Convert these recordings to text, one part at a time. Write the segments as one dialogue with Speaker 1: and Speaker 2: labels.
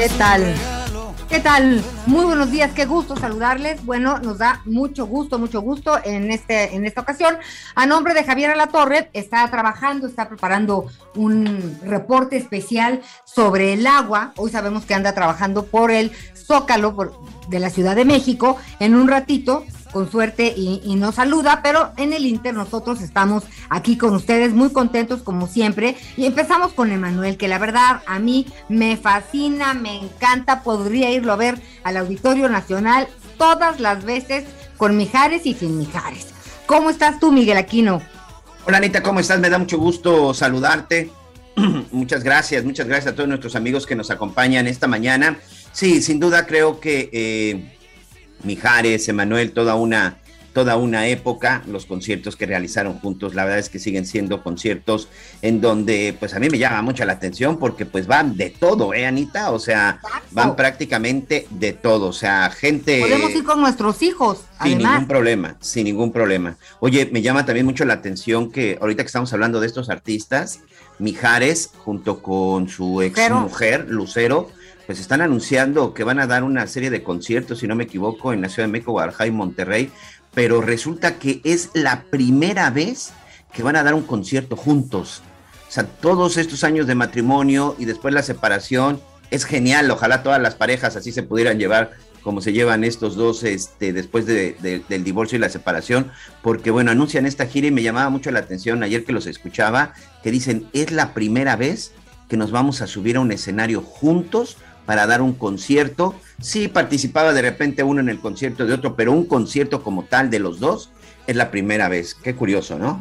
Speaker 1: ¿Qué tal? ¿Qué tal? Muy buenos días, qué gusto saludarles. Bueno, nos da mucho gusto, mucho gusto en, este, en esta ocasión. A nombre de Javier Alatorre, está trabajando, está preparando un reporte especial sobre el agua. Hoy sabemos que anda trabajando por el Zócalo por- de la Ciudad de México. En un ratito, con suerte, y, nos saluda, pero en el Inter nosotros estamos aquí con ustedes, muy contentos como siempre. Y empezamos con Emanuel, que la verdad a mí me fascina, me encanta, podría irlo a ver al Auditorio Nacional todas las veces con Mijares y sin Mijares. ¿Cómo estás tú, Miguel Aquino?
Speaker 2: Hola Anita, ¿cómo estás? Me da mucho gusto saludarte. muchas gracias, muchas gracias a todos nuestros amigos que nos acompañan esta mañana. Sí, sin duda creo que eh, Mijares, Emanuel, toda una, toda una época, los conciertos que realizaron juntos, la verdad es que siguen siendo conciertos en donde pues a mí me llama mucho la atención porque pues van de todo, ¿eh, Anita? O sea, van prácticamente de todo, o sea, gente...
Speaker 1: Podemos ir con nuestros hijos,
Speaker 2: Sin
Speaker 1: además.
Speaker 2: ningún problema, sin ningún problema. Oye, me llama también mucho la atención que ahorita que estamos hablando de estos artistas, Mijares, junto con su ex mujer, Lucero, pues están anunciando que van a dar una serie de conciertos, si no me equivoco, en la Ciudad de México, Guadalajara y Monterrey, pero resulta que es la primera vez que van a dar un concierto juntos. O sea, todos estos años de matrimonio y después la separación, es genial, ojalá todas las parejas así se pudieran llevar como se llevan estos dos este, después de- de- del divorcio y la separación, porque bueno, anuncian esta gira y me llamaba mucho la atención ayer que los escuchaba, que dicen, es la primera vez que nos vamos a subir a un escenario juntos para dar un concierto. Sí participaba de repente uno en el concierto de otro, pero un concierto como tal de los dos es la primera vez. Qué curioso, ¿no?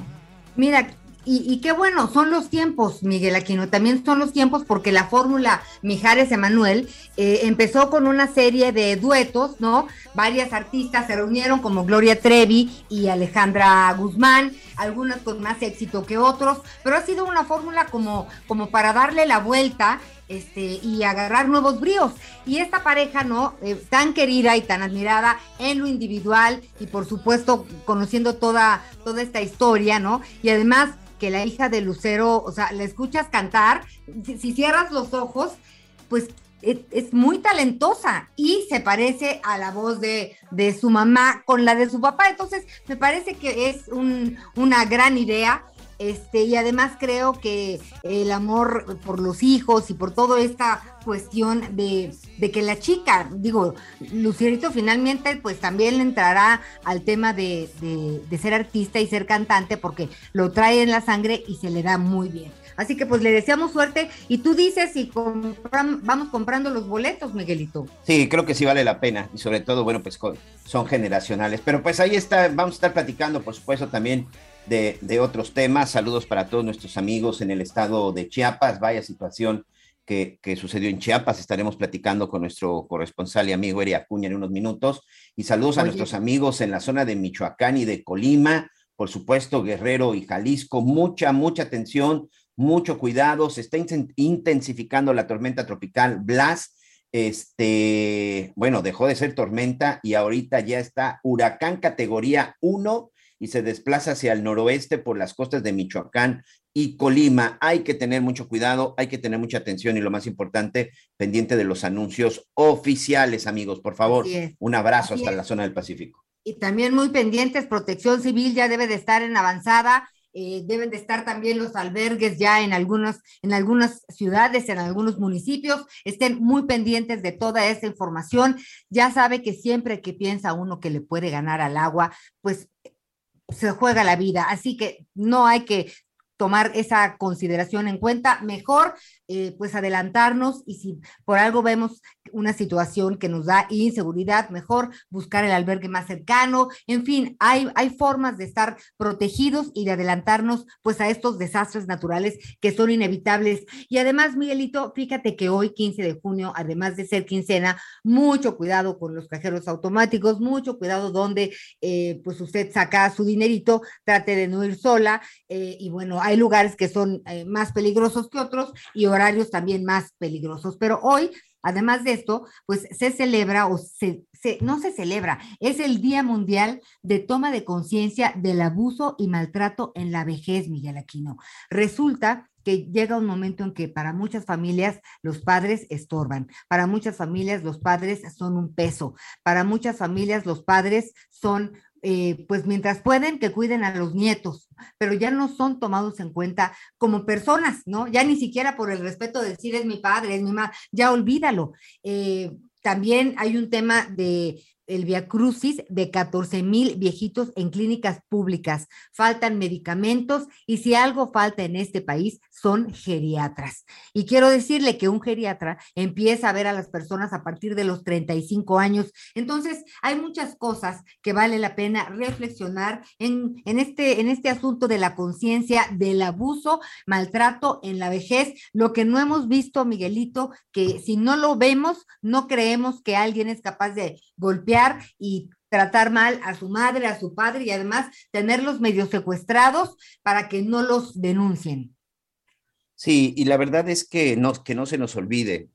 Speaker 1: Mira, y, qué bueno, son los tiempos, Miguel Aquino, también son los tiempos porque la fórmula Mijares Emanuel eh, empezó con una serie de duetos, ¿no? Varias artistas se reunieron como Gloria Trevi y Alejandra Guzmán, algunas con más éxito que otros, pero ha sido una fórmula como, como para darle la vuelta este, y agarrar nuevos bríos. Y esta pareja, ¿no? Eh, tan querida y tan admirada en lo individual y por supuesto conociendo toda, toda esta historia, ¿no? Y además que la hija de Lucero, o sea, la escuchas cantar, si, cierras los ojos, pues es, es muy talentosa y se parece a la voz de, de su mamá con la de su papá. Entonces, me parece que es un- una gran idea. Este, y además creo que el amor por los hijos y por toda esta cuestión de, que la chica, digo, Lucierito finalmente pues también entrará al tema de, ser artista y ser cantante porque lo trae en la sangre y se le da muy bien. Así que pues le deseamos suerte y tú dices si compram- vamos comprando los boletos, Miguelito.
Speaker 2: Sí, creo que sí vale la pena y sobre todo, bueno, pues son generacionales. Pero pues ahí está, vamos a estar platicando, por supuesto, también de, de otros temas. Saludos para todos nuestros amigos en el estado de Chiapas. Vaya situación que, que sucedió en Chiapas. Estaremos platicando con nuestro corresponsal y amigo Eri Acuña en unos minutos. Y saludos a nuestros amigos en la zona de Michoacán y de Colima. Por supuesto, Guerrero y Jalisco. Mucha, mucha atención, mucho cuidado. Se está inten- intensificando la tormenta tropical Blas este, bueno, dejó de ser tormenta y ahorita ya está huracán categoría 1 y se desplaza hacia el noroeste por las costas de Michoacán y Colima. Hay que tener mucho cuidado, hay que tener mucha atención y lo más importante, pendiente de los anuncios oficiales, amigos, por favor. Un abrazo hasta la zona del Pacífico.
Speaker 1: Y también muy pendientes, protección civil ya debe de estar en avanzada, eh, deben de estar también los albergues ya en algunas, en algunas ciudades, en algunos municipios, estén muy pendientes de toda esa información. Ya sabe que siempre que piensa uno que le puede ganar al agua, pues se juega la vida. Así que no hay que tomar esa consideración en cuenta. Mejor eh, pues adelantarnos y si por algo vemos una situación que nos da inseguridad, mejor buscar el albergue más cercano. En fin, hay, hay formas de estar protegidos y de adelantarnos pues a estos desastres naturales que son inevitables. Y además, Miguelito, fíjate que hoy, 15 de junio, además de ser quincena, mucho cuidado con los cajeros automáticos, mucho cuidado donde eh, pues usted saca su dinerito, trate de no ir sola. Eh, y bueno, hay lugares que son más peligrosos que otros y horarios también más peligrosos. Pero hoy, además de esto, pues se celebra o se, no se celebra, es el Día Mundial de Toma de Conciencia del Abuso y Maltrato en la Vejez, Miguel Aquino. Resulta que llega un momento en que para muchas familias los padres estorban, para muchas familias los padres son un peso, para muchas familias los padres son eh, pues mientras pueden, que cuiden a los nietos, pero ya no son tomados en cuenta como personas, ¿no? Ya ni siquiera por el respeto de decir es mi padre, es mi mamá, ya olvídalo. Eh, también hay un tema de el Via Crucis de 14 mil viejitos en clínicas públicas. Faltan medicamentos y si algo falta en este país son geriatras. Y quiero decirle que un geriatra empieza a ver a las personas a partir de los 35 años. Entonces, hay muchas cosas que vale la pena reflexionar en, en este, en este asunto de la conciencia del abuso, maltrato en la vejez. Lo que no hemos visto, Miguelito, que si no lo vemos, no creemos que alguien es capaz de golpear y tratar mal a su madre, a su padre y además tenerlos medio secuestrados para que no los denuncien.
Speaker 2: Sí, y la verdad es que no, que no se nos olvide,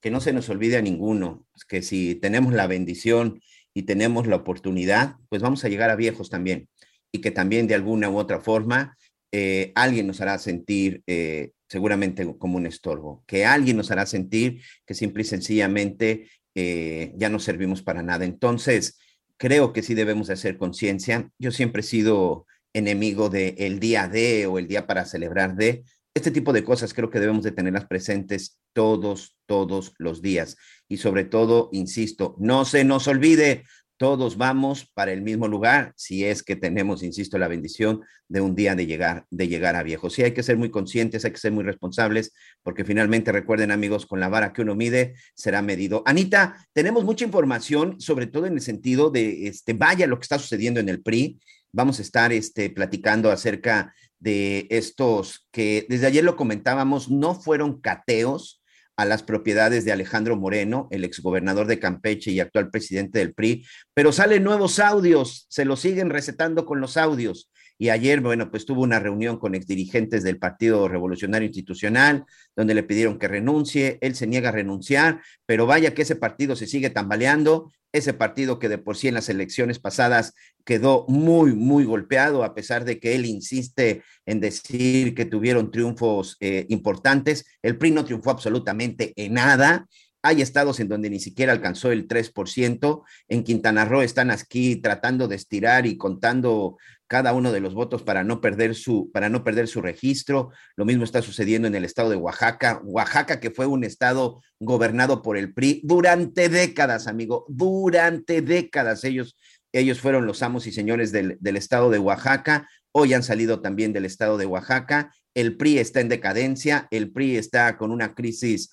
Speaker 2: que no se nos olvide a ninguno, que si tenemos la bendición y tenemos la oportunidad, pues vamos a llegar a viejos también y que también de alguna u otra forma eh, alguien nos hará sentir eh, seguramente como un estorbo, que alguien nos hará sentir que simple y sencillamente eh, ya no servimos para nada. Entonces, creo que sí debemos de hacer conciencia. Yo siempre he sido enemigo del el día de o el día para celebrar de. Este tipo de cosas creo que debemos de tenerlas presentes todos, todos los días. Y sobre todo, insisto, no se nos olvide, todos vamos para el mismo lugar si es que tenemos, insisto, la bendición de un día de llegar, de llegar a viejo. Sí, hay que ser muy conscientes, hay que ser muy responsables, porque finalmente recuerden, amigos, con la vara que uno mide será medido. Anita, tenemos mucha información, sobre todo en el sentido de, este, vaya lo que está sucediendo en el PRI. Vamos a estar este, platicando acerca de estos que desde ayer lo comentábamos, no fueron cateos, a las propiedades de Alejandro Moreno, el exgobernador de Campeche y actual presidente del PRI, pero salen nuevos audios, se lo siguen recetando con los audios. Y ayer, bueno, pues tuvo una reunión con exdirigentes del Partido Revolucionario Institucional, donde le pidieron que renuncie, él se niega a renunciar, pero vaya que ese partido se sigue tambaleando, ese partido que de por sí en las elecciones pasadas quedó muy, muy golpeado, a pesar de que él insiste en decir que tuvieron triunfos eh, importantes, el PRI no triunfó absolutamente en nada, hay estados en donde ni siquiera alcanzó el 3%. En Quintana Roo están aquí tratando de estirar y contando cada uno de los votos para no perder su para no perder su registro. Lo mismo está sucediendo en el estado de Oaxaca, Oaxaca que fue un estado gobernado por el PRI durante décadas, amigo, durante décadas ellos ellos fueron los amos y señores del, del estado de Oaxaca. Hoy han salido también del estado de Oaxaca. El PRI está en decadencia, el PRI está con una crisis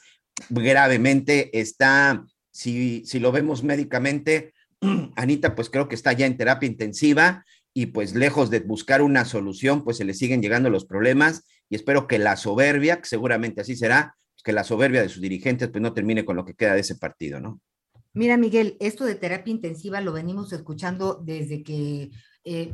Speaker 2: gravemente, está, si, si lo vemos médicamente, Anita, pues creo que está ya en terapia intensiva y pues lejos de buscar una solución, pues se le siguen llegando los problemas y espero que la soberbia, que seguramente así será, que la soberbia de sus dirigentes pues no termine con lo que queda de ese partido, ¿no?
Speaker 1: Mira, Miguel, esto de terapia intensiva lo venimos escuchando desde que eh,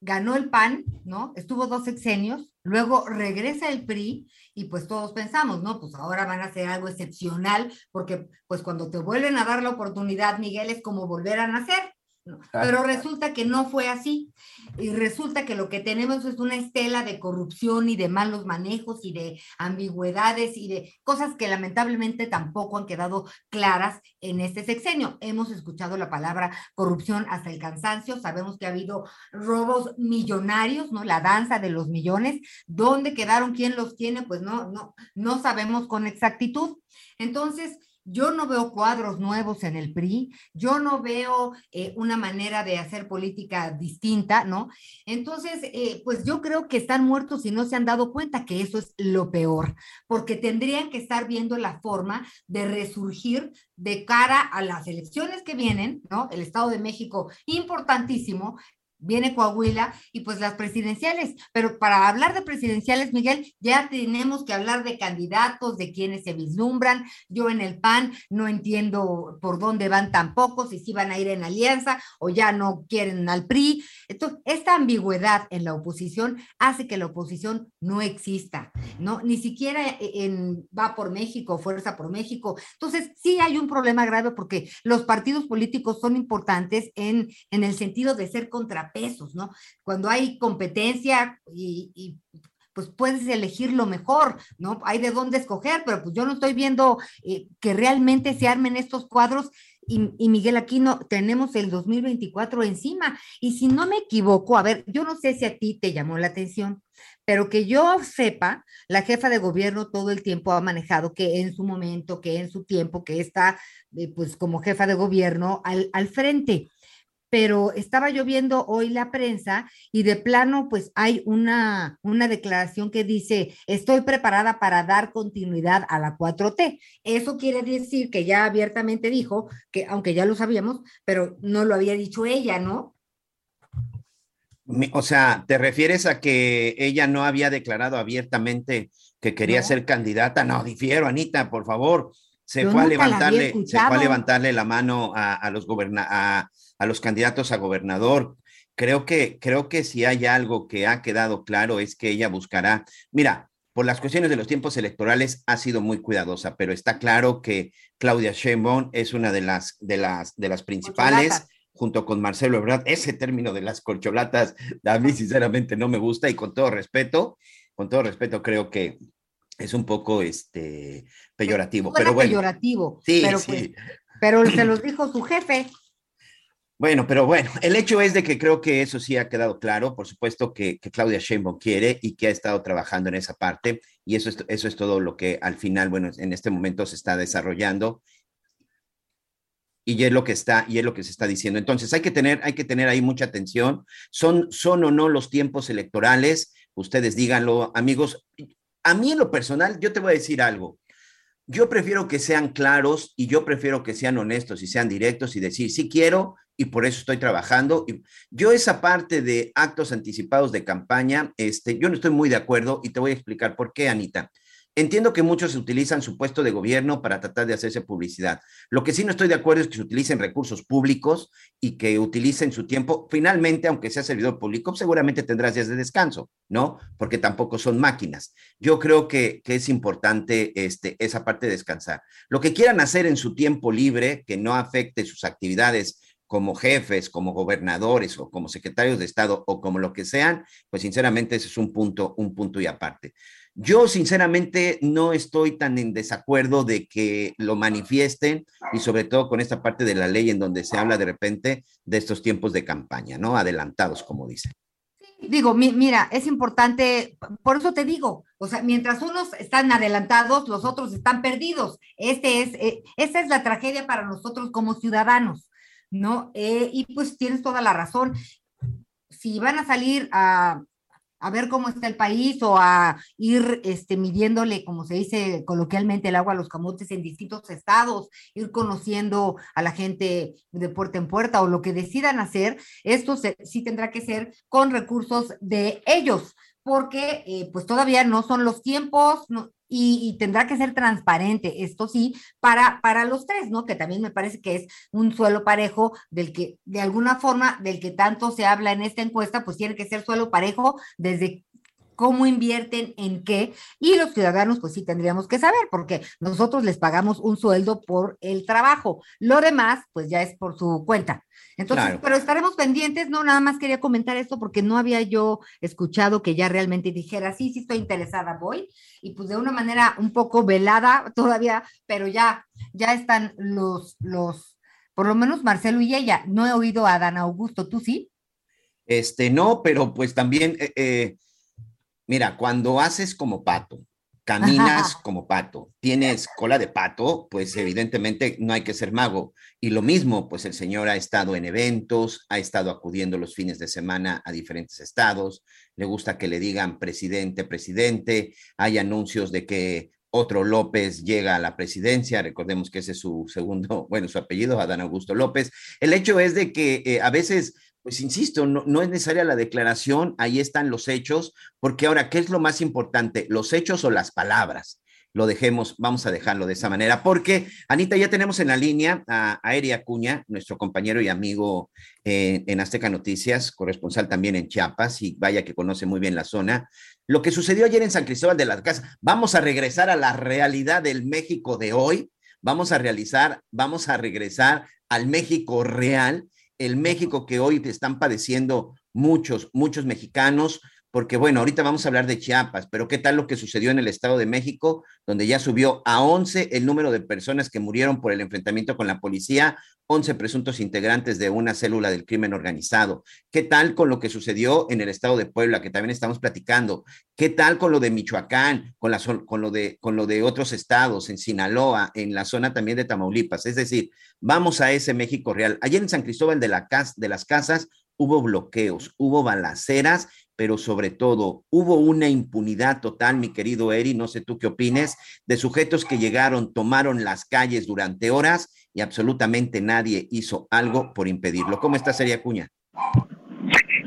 Speaker 1: ganó el PAN, ¿no? Estuvo dos sexenios, luego regresa el PRI y pues todos pensamos, ¿no? Pues ahora van a hacer algo excepcional porque pues cuando te vuelven a dar la oportunidad, Miguel, es como volver a nacer, ¿no?
Speaker 2: Ah.
Speaker 1: Pero resulta que no fue así. Y resulta que lo que tenemos es una estela de corrupción y de malos manejos y de ambigüedades y de cosas que lamentablemente tampoco han quedado claras en este sexenio. Hemos escuchado la palabra corrupción hasta el cansancio, sabemos que ha habido robos millonarios, ¿no? La danza de los millones, ¿dónde quedaron? ¿Quién los tiene? Pues no, no, no sabemos con exactitud. Entonces, yo no veo cuadros nuevos en el PRI, yo no veo eh, una manera de hacer política distinta, ¿no? Entonces, eh, pues yo creo que están muertos y no se han dado cuenta que eso es lo peor, porque tendrían que estar viendo la forma de resurgir de cara a las elecciones que vienen, ¿no? El Estado de México, importantísimo, viene Coahuila y pues las presidenciales. Pero para hablar de presidenciales, Miguel, ya tenemos que hablar de candidatos, de quienes se vislumbran. Yo en el PAN no entiendo por dónde van tampoco, si sí van a ir en alianza o ya no quieren al PRI. Entonces, esta ambigüedad en la oposición hace que la oposición no exista, ¿no? Ni siquiera en Va por México, Fuerza por México. Entonces, sí hay un problema grave porque los partidos políticos son importantes en, en el sentido de ser contra pesos, ¿no? Cuando hay competencia y, pues puedes elegir lo mejor, ¿no? Hay de dónde escoger, pero pues yo no estoy viendo eh, que realmente se armen estos cuadros y, y, Miguel Aquino, tenemos el 2024 encima. Y si no me equivoco, a ver, yo no sé si a ti te llamó la atención, pero que yo sepa, la jefa de gobierno todo el tiempo ha manejado que en su momento, que en su tiempo, que está eh, pues como jefa de gobierno al frente pero estaba yo viendo hoy la prensa y de plano pues hay una, una declaración que dice, estoy preparada para dar continuidad a la 4T. Eso quiere decir que ya abiertamente dijo, que aunque ya lo sabíamos, pero no lo había dicho ella, ¿no?
Speaker 2: O sea, ¿te refieres a que ella no había declarado abiertamente que quería no. ser candidata? No, difiero, Anita, por favor. Se
Speaker 1: Yo
Speaker 2: fue a levantarle, se fue a levantarle la mano a, a los goberna a, a los candidatos a gobernador. Creo que, creo que si hay algo que ha quedado claro es que ella buscará, mira, por las cuestiones de los tiempos electorales ha sido muy cuidadosa, pero está claro que Claudia Sheinbaum es una de las, de las, de las principales, junto con Marcelo Ebrard. Ese término de las corcholatas a mí sinceramente no me gusta y con todo respeto, con todo respeto creo que es un poco este peyorativo, pero bueno.
Speaker 1: peyorativo,
Speaker 2: Sí,
Speaker 1: pero,
Speaker 2: sí.
Speaker 1: pues, pero se los dijo su jefe.
Speaker 2: Bueno, pero bueno, el hecho es de que creo que eso sí ha quedado claro. Por supuesto que, que Claudia Sheinbaum quiere y que ha estado trabajando en esa parte y eso es, eso es todo lo que al final, bueno, en este momento se está desarrollando y es lo que está y es lo que se está diciendo. Entonces hay que tener, hay que tener ahí mucha atención. Son, son o no los tiempos electorales. Ustedes díganlo, amigos. A mí en lo personal, yo te voy a decir algo. Yo prefiero que sean claros y yo prefiero que sean honestos y sean directos y decir, sí quiero y por eso estoy trabajando. Y yo esa parte de actos anticipados de campaña, este, yo no estoy muy de acuerdo y te voy a explicar por qué, Anita. Entiendo que muchos utilizan su puesto de gobierno para tratar de hacerse publicidad. Lo que sí no estoy de acuerdo es que se utilicen recursos públicos y que utilicen su tiempo. Finalmente, aunque sea servidor público, seguramente tendrás días de descanso, ¿no? Porque tampoco son máquinas. Yo creo que, que es importante este, esa parte de descansar. Lo que quieran hacer en su tiempo libre, que no afecte sus actividades como jefes, como gobernadores o como secretarios de Estado o como lo que sean, pues sinceramente ese es un punto, un punto y aparte. Yo sinceramente no estoy tan en desacuerdo de que lo manifiesten y sobre todo con esta parte de la ley en donde se habla de repente de estos tiempos de campaña, ¿no? Adelantados, como dicen.
Speaker 1: Digo, mi, mira, es importante, por eso te digo, o sea, mientras unos están adelantados, los otros están perdidos. Este es, eh, esta es la tragedia para nosotros como ciudadanos, ¿no? Eh, y pues tienes toda la razón. Si van a salir a, a ver cómo está el país o a ir este, midiéndole, como se dice coloquialmente, el agua a los camotes en distintos estados, ir conociendo a la gente de puerta en puerta o lo que decidan hacer, esto se, sí tendrá que ser con recursos de ellos, porque eh, pues todavía no son los tiempos, no, y, y, tendrá que ser transparente, esto sí, para, para los tres, ¿no? Que también me parece que es un suelo parejo del que, de alguna forma, del que tanto se habla en esta encuesta, pues tiene que ser suelo parejo desde cómo invierten, en qué, y los ciudadanos pues sí tendríamos que saber, porque nosotros les pagamos un sueldo por el trabajo, lo demás pues ya es por su cuenta. Entonces,
Speaker 2: Claro.
Speaker 1: pero estaremos pendientes, no, nada más quería comentar esto porque no había yo escuchado que ya realmente dijera, sí, sí estoy interesada, voy, y pues de una manera un poco velada todavía, pero ya, ya están los, los, por lo menos Marcelo y ella, no he oído a Dan Augusto, ¿tú sí?
Speaker 2: Este, no, pero pues también, eh, eh, mira, cuando haces como pato, caminas como pato, tienes cola de pato, pues evidentemente no hay que ser mago. Y lo mismo, pues el señor ha estado en eventos, ha estado acudiendo los fines de semana a diferentes estados, le gusta que le digan presidente, presidente, hay anuncios de que otro López llega a la presidencia, recordemos que ese es su segundo, bueno, su apellido, Adán Augusto López. El hecho es de que eh, a veces pues insisto, no, es necesaria la declaración, ahí están los hechos, porque ahora, ¿qué es lo más importante? ¿Los hechos o las palabras? Lo dejemos, vamos a dejarlo de esa manera, porque Anita, ya tenemos en la línea a, a Eri Acuña, nuestro compañero y amigo eh, en Azteca Noticias, corresponsal también en Chiapas, y vaya que conoce muy bien la zona. Lo que sucedió ayer en San Cristóbal de las Casas, vamos a regresar a la realidad del México de hoy, vamos a realizar, vamos a regresar al México real el México que hoy están padeciendo muchos, muchos mexicanos, porque bueno, ahorita vamos a hablar de Chiapas, pero ¿qué tal lo que sucedió en el Estado de México, donde ya subió a 11 el número de personas que murieron por el enfrentamiento con la policía, 11 presuntos integrantes de una célula del crimen organizado? ¿Qué tal con lo que sucedió en el Estado de Puebla, que también estamos platicando? ¿Qué tal con lo de Michoacán, con, con lo de otros estados, en Sinaloa, en la zona también de Tamaulipas? Es decir, vamos a ese México real. Ayer en San Cristóbal de, la, de las Casas hubo bloqueos, hubo balaceras, pero sobre todo hubo una impunidad total, mi querido Eri, no sé tú qué opines, de sujetos que llegaron, tomaron las calles durante horas y absolutamente nadie hizo algo por impedirlo. ¿Cómo está Seria Cuña?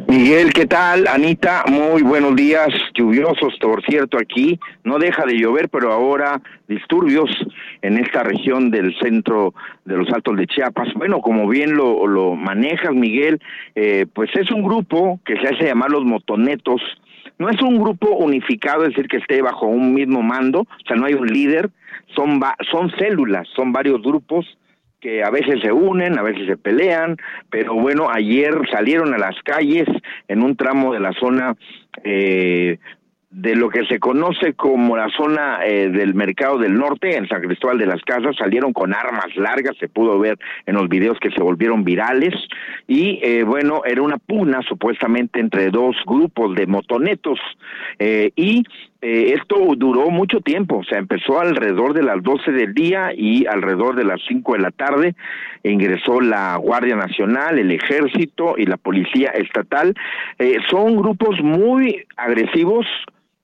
Speaker 3: Miguel, ¿qué tal? Anita, muy buenos días, lluviosos, por cierto, aquí. No deja de llover, pero ahora disturbios en esta región del centro de los Altos de Chiapas. Bueno, como bien lo, lo manejas, Miguel, eh, pues es un grupo que se hace llamar los motonetos. No es un grupo unificado, es decir, que esté bajo un mismo mando, o sea, no hay un líder, son, son células, son varios grupos que a veces se unen, a veces se pelean, pero bueno, ayer salieron a las calles en un tramo de la zona eh, de lo que se conoce como la zona eh, del mercado del norte, en San Cristóbal de las Casas, salieron con armas largas, se pudo ver en los videos que se volvieron virales, y eh, bueno, era una pugna supuestamente entre dos grupos de motonetos, eh, y eh, esto duró mucho tiempo, o sea, empezó alrededor de las 12 del día y alrededor de las 5 de la tarde ingresó la Guardia Nacional, el Ejército y la Policía Estatal. Eh, son grupos muy agresivos.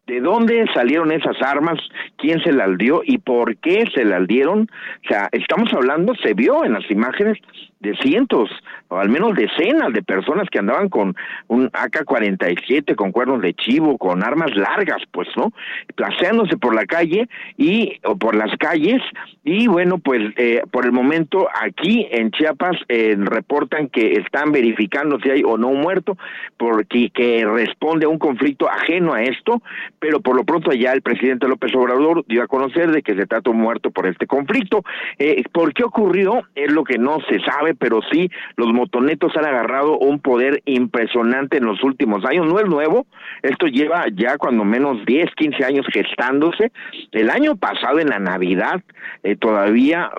Speaker 3: ¿De dónde salieron esas armas? ¿Quién se las dio? ¿Y por qué se las dieron? O sea, estamos hablando, se vio en las imágenes de cientos o al menos decenas de personas que andaban con un AK-47, con cuernos de chivo, con armas largas, pues, ¿no? Placeándose por la calle y o por las calles y bueno, pues eh, por el momento aquí en Chiapas eh, reportan que están verificando si hay o no un muerto, porque que responde a un conflicto ajeno a esto, pero por lo pronto ya el presidente López Obrador dio a conocer de que se trata un muerto por este conflicto. Eh, ¿Por qué ocurrió? Es lo que no se sabe, pero sí los motonetos han agarrado un poder impresionante en los últimos años. No es nuevo, esto lleva ya cuando menos 10, 15 años gestándose. El año pasado, en la Navidad, eh, todavía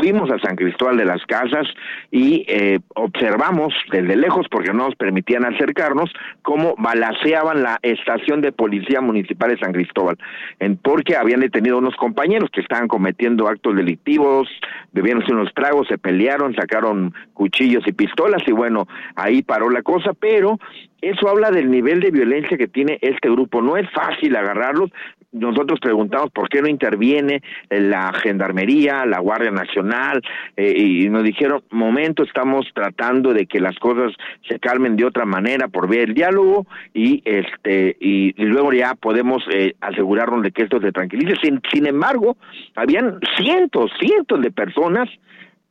Speaker 3: fuimos a San Cristóbal de las Casas y eh, observamos desde lejos, porque no nos permitían acercarnos, cómo balaceaban la estación de policía municipal de San Cristóbal, en, porque habían detenido unos compañeros que estaban cometiendo actos delictivos, bebiéndose unos tragos, se pelearon, sacaron cuchillos y pistolas y bueno, ahí paró la cosa, pero eso habla del nivel de violencia que tiene este grupo. No es fácil agarrarlos. Nosotros preguntamos por qué no interviene la Gendarmería, la Guardia Nacional, eh, y nos dijeron, momento, estamos tratando de que las cosas se calmen de otra manera por ver el diálogo y este y, y luego ya podemos eh, asegurarnos de que esto se tranquilice. Sin, sin embargo, habían cientos, cientos de personas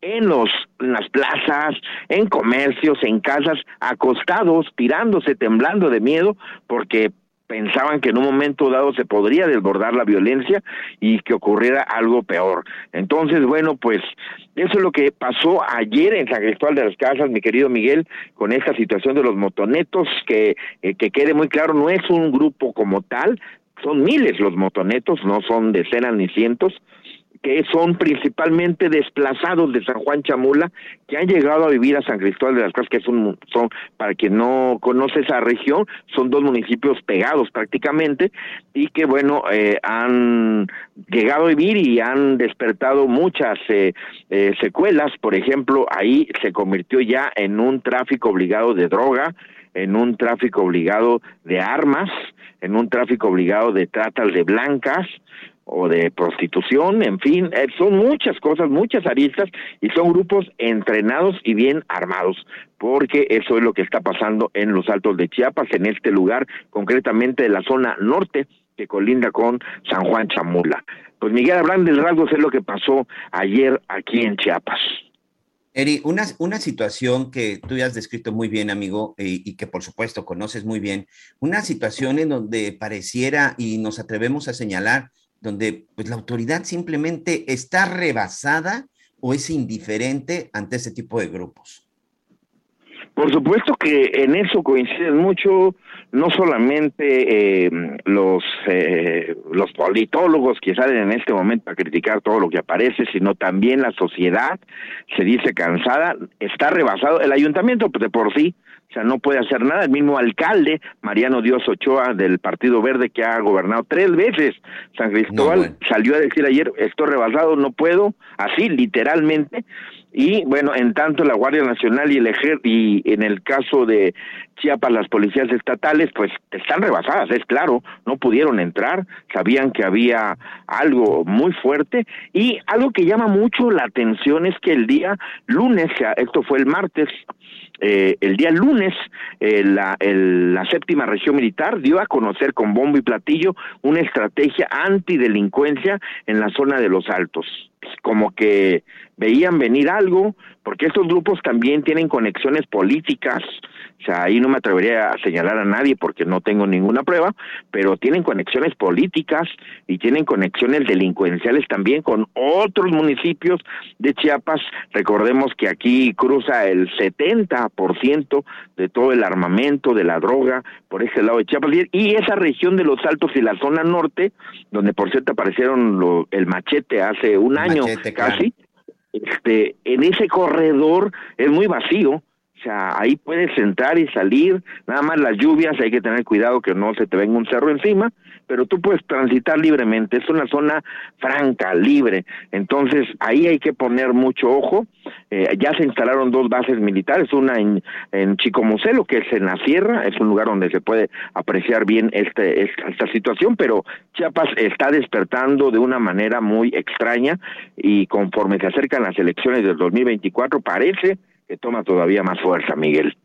Speaker 3: en los en las plazas, en comercios, en casas, acostados, tirándose, temblando de miedo, porque pensaban que en un momento dado se podría desbordar la violencia y que ocurriera algo peor. Entonces, bueno, pues eso es lo que pasó ayer en San Cristóbal de las Casas, mi querido Miguel, con esta situación de los motonetos, que, eh, que quede muy claro, no es un grupo como tal, son miles los motonetos, no son decenas ni cientos, que son principalmente desplazados de San Juan Chamula, que han llegado a vivir a San Cristóbal de las Casas, que es un, son, para quien no conoce esa región, son dos municipios pegados prácticamente, y que bueno, eh, han llegado a vivir y han despertado muchas eh, eh, secuelas, por ejemplo, ahí se convirtió ya en un tráfico obligado de droga, en un tráfico obligado de armas, en un tráfico obligado de tratas de blancas, o de prostitución, en fin, eh, son muchas cosas, muchas aristas y son grupos entrenados y bien armados, porque eso es lo que está pasando en los Altos de Chiapas, en este lugar, concretamente de la zona norte que colinda con San Juan Chamula. Pues Miguel, hablando del rasgos es lo que pasó ayer aquí en Chiapas.
Speaker 2: Eri, una, una situación que tú ya has descrito muy bien, amigo, y, y que por supuesto conoces muy bien, una situación en donde pareciera y nos atrevemos a señalar donde pues la autoridad simplemente está rebasada o es indiferente ante ese tipo de grupos.
Speaker 3: Por supuesto que en eso coinciden mucho no solamente eh, los eh, los politólogos que salen en este momento a criticar todo lo que aparece, sino también la sociedad se dice cansada, está rebasado el ayuntamiento de por sí o sea, no puede hacer nada. El mismo alcalde, Mariano Dios Ochoa, del Partido Verde, que ha gobernado tres veces San Cristóbal, salió a decir ayer, estoy rebasado, no puedo, así, literalmente. Y bueno, en tanto la Guardia Nacional y el Ejército, y en el caso de Chiapas, las policías estatales, pues están rebasadas, es claro, no pudieron entrar, sabían que había algo muy fuerte. Y algo que llama mucho la atención es que el día lunes, esto fue el martes, eh, el día lunes eh, la, la séptima región militar dio a conocer con bombo y platillo una estrategia antidelincuencia en la zona de los altos como que veían venir algo, porque estos grupos también tienen conexiones políticas, o sea, ahí no me atrevería a señalar a nadie porque no tengo ninguna prueba, pero tienen conexiones políticas y tienen conexiones delincuenciales también con otros municipios de Chiapas. Recordemos que aquí cruza el 70% de todo el armamento, de la droga, por ese lado de Chiapas. Y esa región de los Altos y la zona norte, donde por cierto aparecieron el machete hace un año casi, este, en ese corredor es muy vacío o sea, ahí puedes entrar y salir, nada más las lluvias, hay que tener cuidado que no se te venga un cerro encima, pero tú puedes transitar libremente, es una zona franca, libre, entonces ahí hay que poner mucho ojo, eh, ya se instalaron dos bases militares, una en, en Chicomucelo, que es en la sierra, es un lugar donde se puede apreciar bien este, esta, esta situación, pero Chiapas está despertando de una manera muy extraña y conforme se acercan las elecciones del 2024 parece que toma todavía más fuerza, Miguel.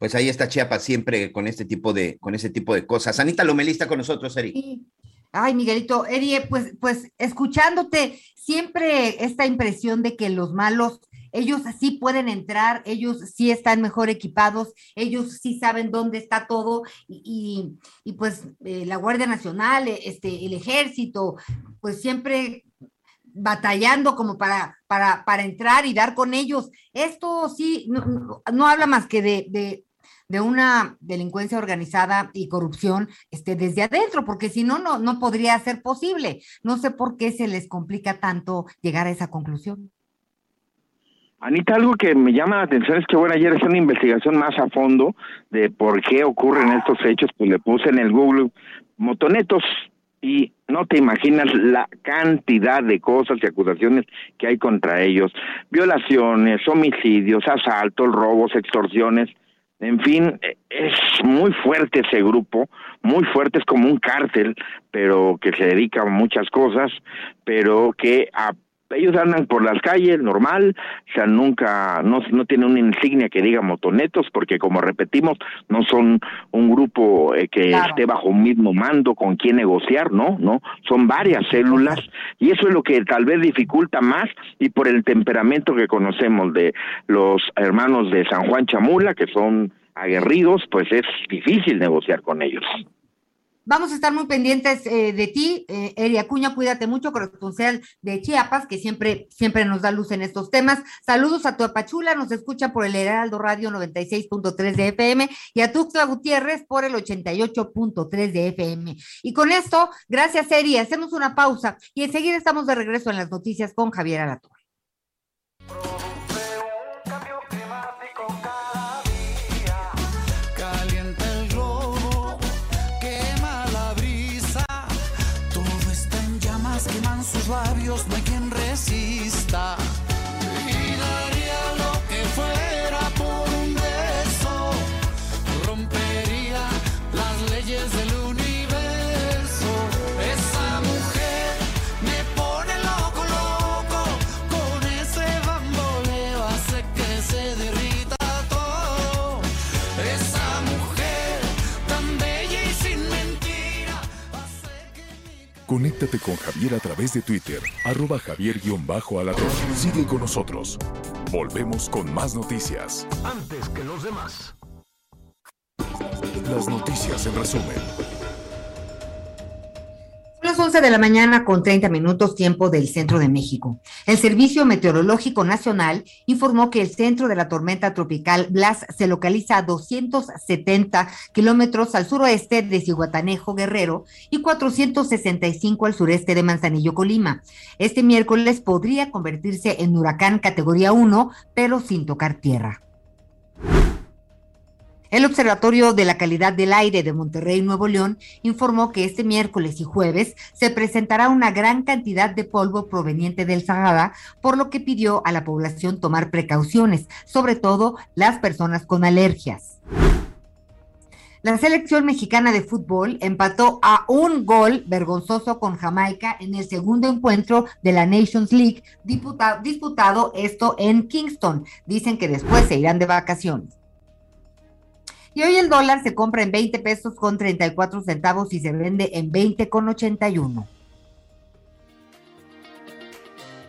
Speaker 2: Pues ahí está Chiapas siempre con este tipo de, con ese tipo de cosas. Anita Lomelista con nosotros, Eri.
Speaker 1: Sí. Ay, Miguelito, Eri, pues, pues escuchándote, siempre esta impresión de que los malos, ellos sí pueden entrar, ellos sí están mejor equipados, ellos sí saben dónde está todo, y, y, y pues eh, la Guardia Nacional, este, el ejército, pues siempre batallando como para, para, para entrar y dar con ellos. Esto sí, no, no habla más que de, de, de, una delincuencia organizada y corrupción este, desde adentro, porque si no, no, no podría ser posible. No sé por qué se les complica tanto llegar a esa conclusión.
Speaker 3: Anita, algo que me llama la atención es que, bueno, ayer hice una investigación más a fondo de por qué ocurren estos hechos, pues le puse en el Google motonetos y no te imaginas la cantidad de cosas y acusaciones que hay contra ellos. Violaciones, homicidios, asaltos, robos, extorsiones. En fin, es muy fuerte ese grupo, muy fuerte, es como un cártel, pero que se dedica a muchas cosas, pero que a ellos andan por las calles normal, o sea, nunca, no, no tienen una insignia que diga motonetos, porque como repetimos, no son un grupo eh, que claro. esté bajo un mismo mando con quien negociar, ¿no? No, son varias células y eso es lo que tal vez dificulta más y por el temperamento que conocemos de los hermanos de San Juan Chamula, que son aguerridos, pues es difícil negociar con ellos.
Speaker 1: Vamos a estar muy pendientes eh, de ti, eh, Eri Acuña, cuídate mucho, corresponsal de Chiapas, que siempre, siempre nos da luz en estos temas. Saludos a tu Apachula, nos escucha por el Heraldo Radio 96.3 de FM y a Tuxtla Gutiérrez por el 88.3 de FM. Y con esto, gracias, Eri, hacemos una pausa y enseguida estamos de regreso en las noticias con Javier Alatorre.
Speaker 4: Conéctate con Javier a través de Twitter, arroba javier-alatón. Sigue con nosotros. Volvemos con más noticias.
Speaker 5: Antes que los demás.
Speaker 4: Las noticias en resumen.
Speaker 1: Las 11 de la mañana con 30 minutos tiempo del centro de México. El Servicio Meteorológico Nacional informó que el centro de la tormenta tropical Blas se localiza a 270 kilómetros al suroeste de Cihuatanejo, Guerrero, y 465 al sureste de Manzanillo, Colima. Este miércoles podría convertirse en huracán categoría 1, pero sin tocar tierra. El Observatorio de la Calidad del Aire de Monterrey, Nuevo León, informó que este miércoles y jueves se presentará una gran cantidad de polvo proveniente del Sahara, por lo que pidió a la población tomar precauciones, sobre todo las personas con alergias. La selección mexicana de fútbol empató a un gol vergonzoso con Jamaica en el segundo encuentro de la Nations League disputado esto en Kingston. Dicen que después se irán de vacaciones. Y hoy el dólar se compra en 20 pesos con 34 centavos y se vende en 20 con 81.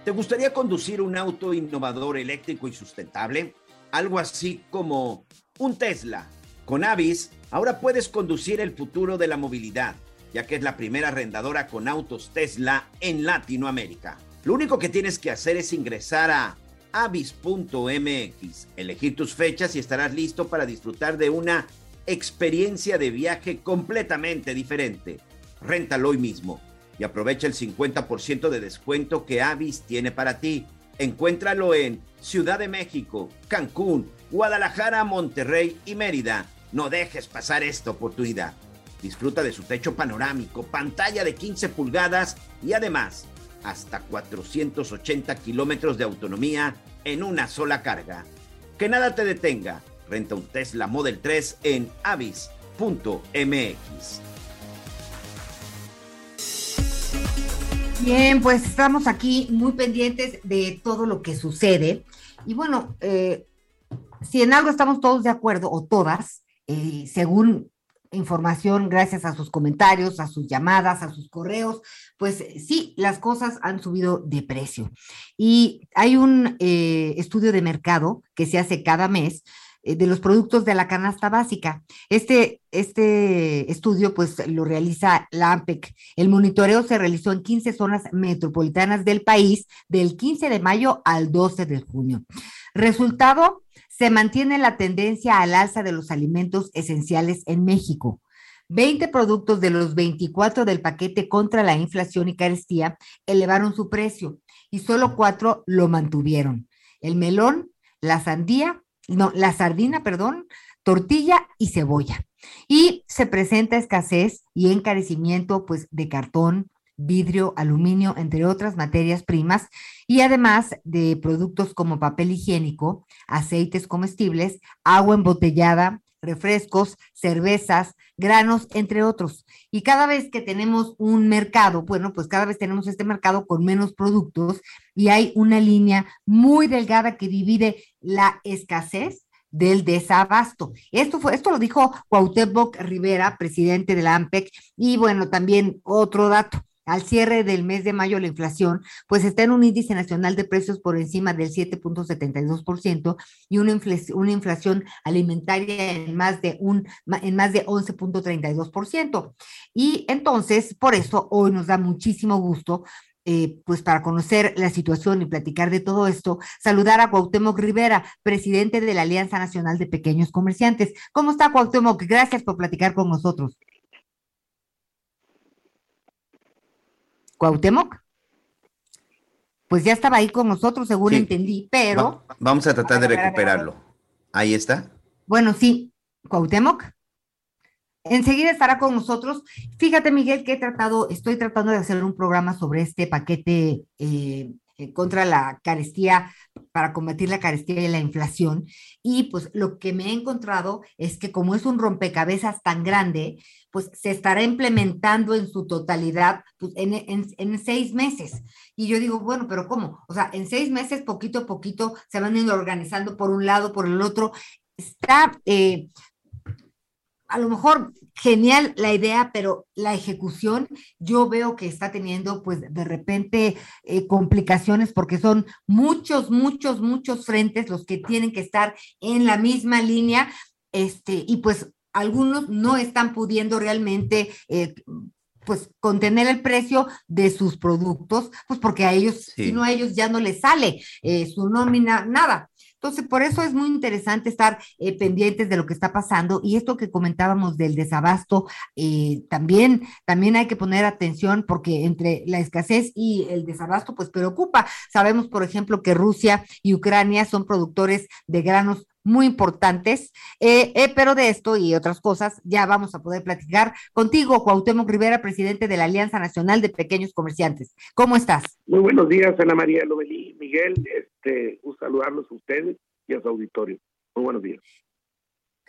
Speaker 2: ¿Te gustaría conducir un auto innovador, eléctrico y sustentable? Algo así como un Tesla. Con Avis, ahora puedes conducir el futuro de la movilidad, ya que es la primera arrendadora con autos Tesla en Latinoamérica. Lo único que tienes que hacer es ingresar a avis.mx, elegir tus fechas y estarás listo para disfrutar de una experiencia de viaje completamente diferente. Réntalo hoy mismo y aprovecha el 50% de descuento que Avis tiene para ti. Encuéntralo en Ciudad de México, Cancún, Guadalajara, Monterrey y Mérida. No dejes pasar esta oportunidad. Disfruta de su techo panorámico, pantalla de 15 pulgadas y además hasta 480 kilómetros de autonomía en una sola carga. Que nada te detenga. Renta un Tesla Model 3 en avis.mx.
Speaker 1: Bien, pues estamos aquí muy pendientes de todo lo que sucede. Y bueno, eh, si en algo estamos todos de acuerdo, o todas, eh, según información, gracias a sus comentarios, a sus llamadas, a sus correos, pues sí, las cosas han subido de precio. Y hay un eh, estudio de mercado que se hace cada mes eh, de los productos de la canasta básica. Este, este estudio pues lo realiza la AMPEC. El monitoreo se realizó en 15 zonas metropolitanas del país del 15 de mayo al 12 de junio. Resultado, se mantiene la tendencia al alza de los alimentos esenciales en México. 20 productos de los 24 del paquete contra la inflación y carestía elevaron su precio y solo cuatro lo mantuvieron. El melón, la sandía, no, la sardina, perdón, tortilla y cebolla. Y se presenta escasez y encarecimiento pues de cartón, vidrio, aluminio, entre otras materias primas, y además de productos como papel higiénico, aceites comestibles, agua embotellada, refrescos, cervezas, granos, entre otros. Y cada vez que tenemos un mercado, bueno, pues cada vez tenemos este mercado con menos productos y hay una línea muy delgada que divide la escasez del desabasto. Esto fue, esto lo dijo Cuauhtémoc Rivera, presidente de la AMPEC, y bueno, también otro dato. Al cierre del mes de mayo la inflación, pues está en un índice nacional de precios por encima del 7.72% y una, inflación, una inflación alimentaria en más de un en más de 11.32%. Y entonces, por eso hoy nos da muchísimo gusto eh, pues para conocer la situación y platicar de todo esto, saludar a Cuauhtémoc Rivera, presidente de la Alianza Nacional de Pequeños Comerciantes. ¿Cómo está Cuauhtémoc? Gracias por platicar con nosotros. Cuauhtémoc. Pues ya estaba ahí con nosotros, según entendí, pero...
Speaker 2: vamos a tratar de recuperarlo. Ahí está.
Speaker 1: Bueno, sí. Cuauhtémoc. Enseguida estará con nosotros. Fíjate, Miguel, que he tratado, estoy tratando de hacer un programa sobre este paquete eh, contra la carestía, para combatir la carestía y la inflación. Y pues lo que me he encontrado es que como es un rompecabezas tan grande, pues se estará implementando en su totalidad pues, en, en, seis meses. Y yo digo, bueno, pero ¿cómo? O sea, en seis meses, poquito a poquito, se van organizando por un lado, por el otro. Está, eh, a lo mejor genial la idea, pero la ejecución yo veo que está teniendo pues de repente eh, complicaciones porque son muchos, muchos, muchos frentes los que tienen que estar en la misma línea, este, y pues algunos no están pudiendo realmente eh, pues contener el precio de sus productos, pues porque a ellos, si no a ellos ya no les sale eh, su nómina, nada. Entonces, por eso es muy interesante estar eh, pendientes de lo que está pasando y esto que comentábamos del desabasto, eh, también, también hay que poner atención porque entre la escasez y el desabasto, pues preocupa. Sabemos, por ejemplo, que Rusia y Ucrania son productores de granos muy importantes, eh, pero de esto y otras cosas ya vamos a poder platicar contigo, Cuauhtémoc Rivera, presidente de la Alianza Nacional de Pequeños Comerciantes. ¿Cómo estás?
Speaker 6: Muy buenos días, Ana María Lovelí, Miguel, este, un saludarlos a ustedes y a su auditorio. Muy buenos días.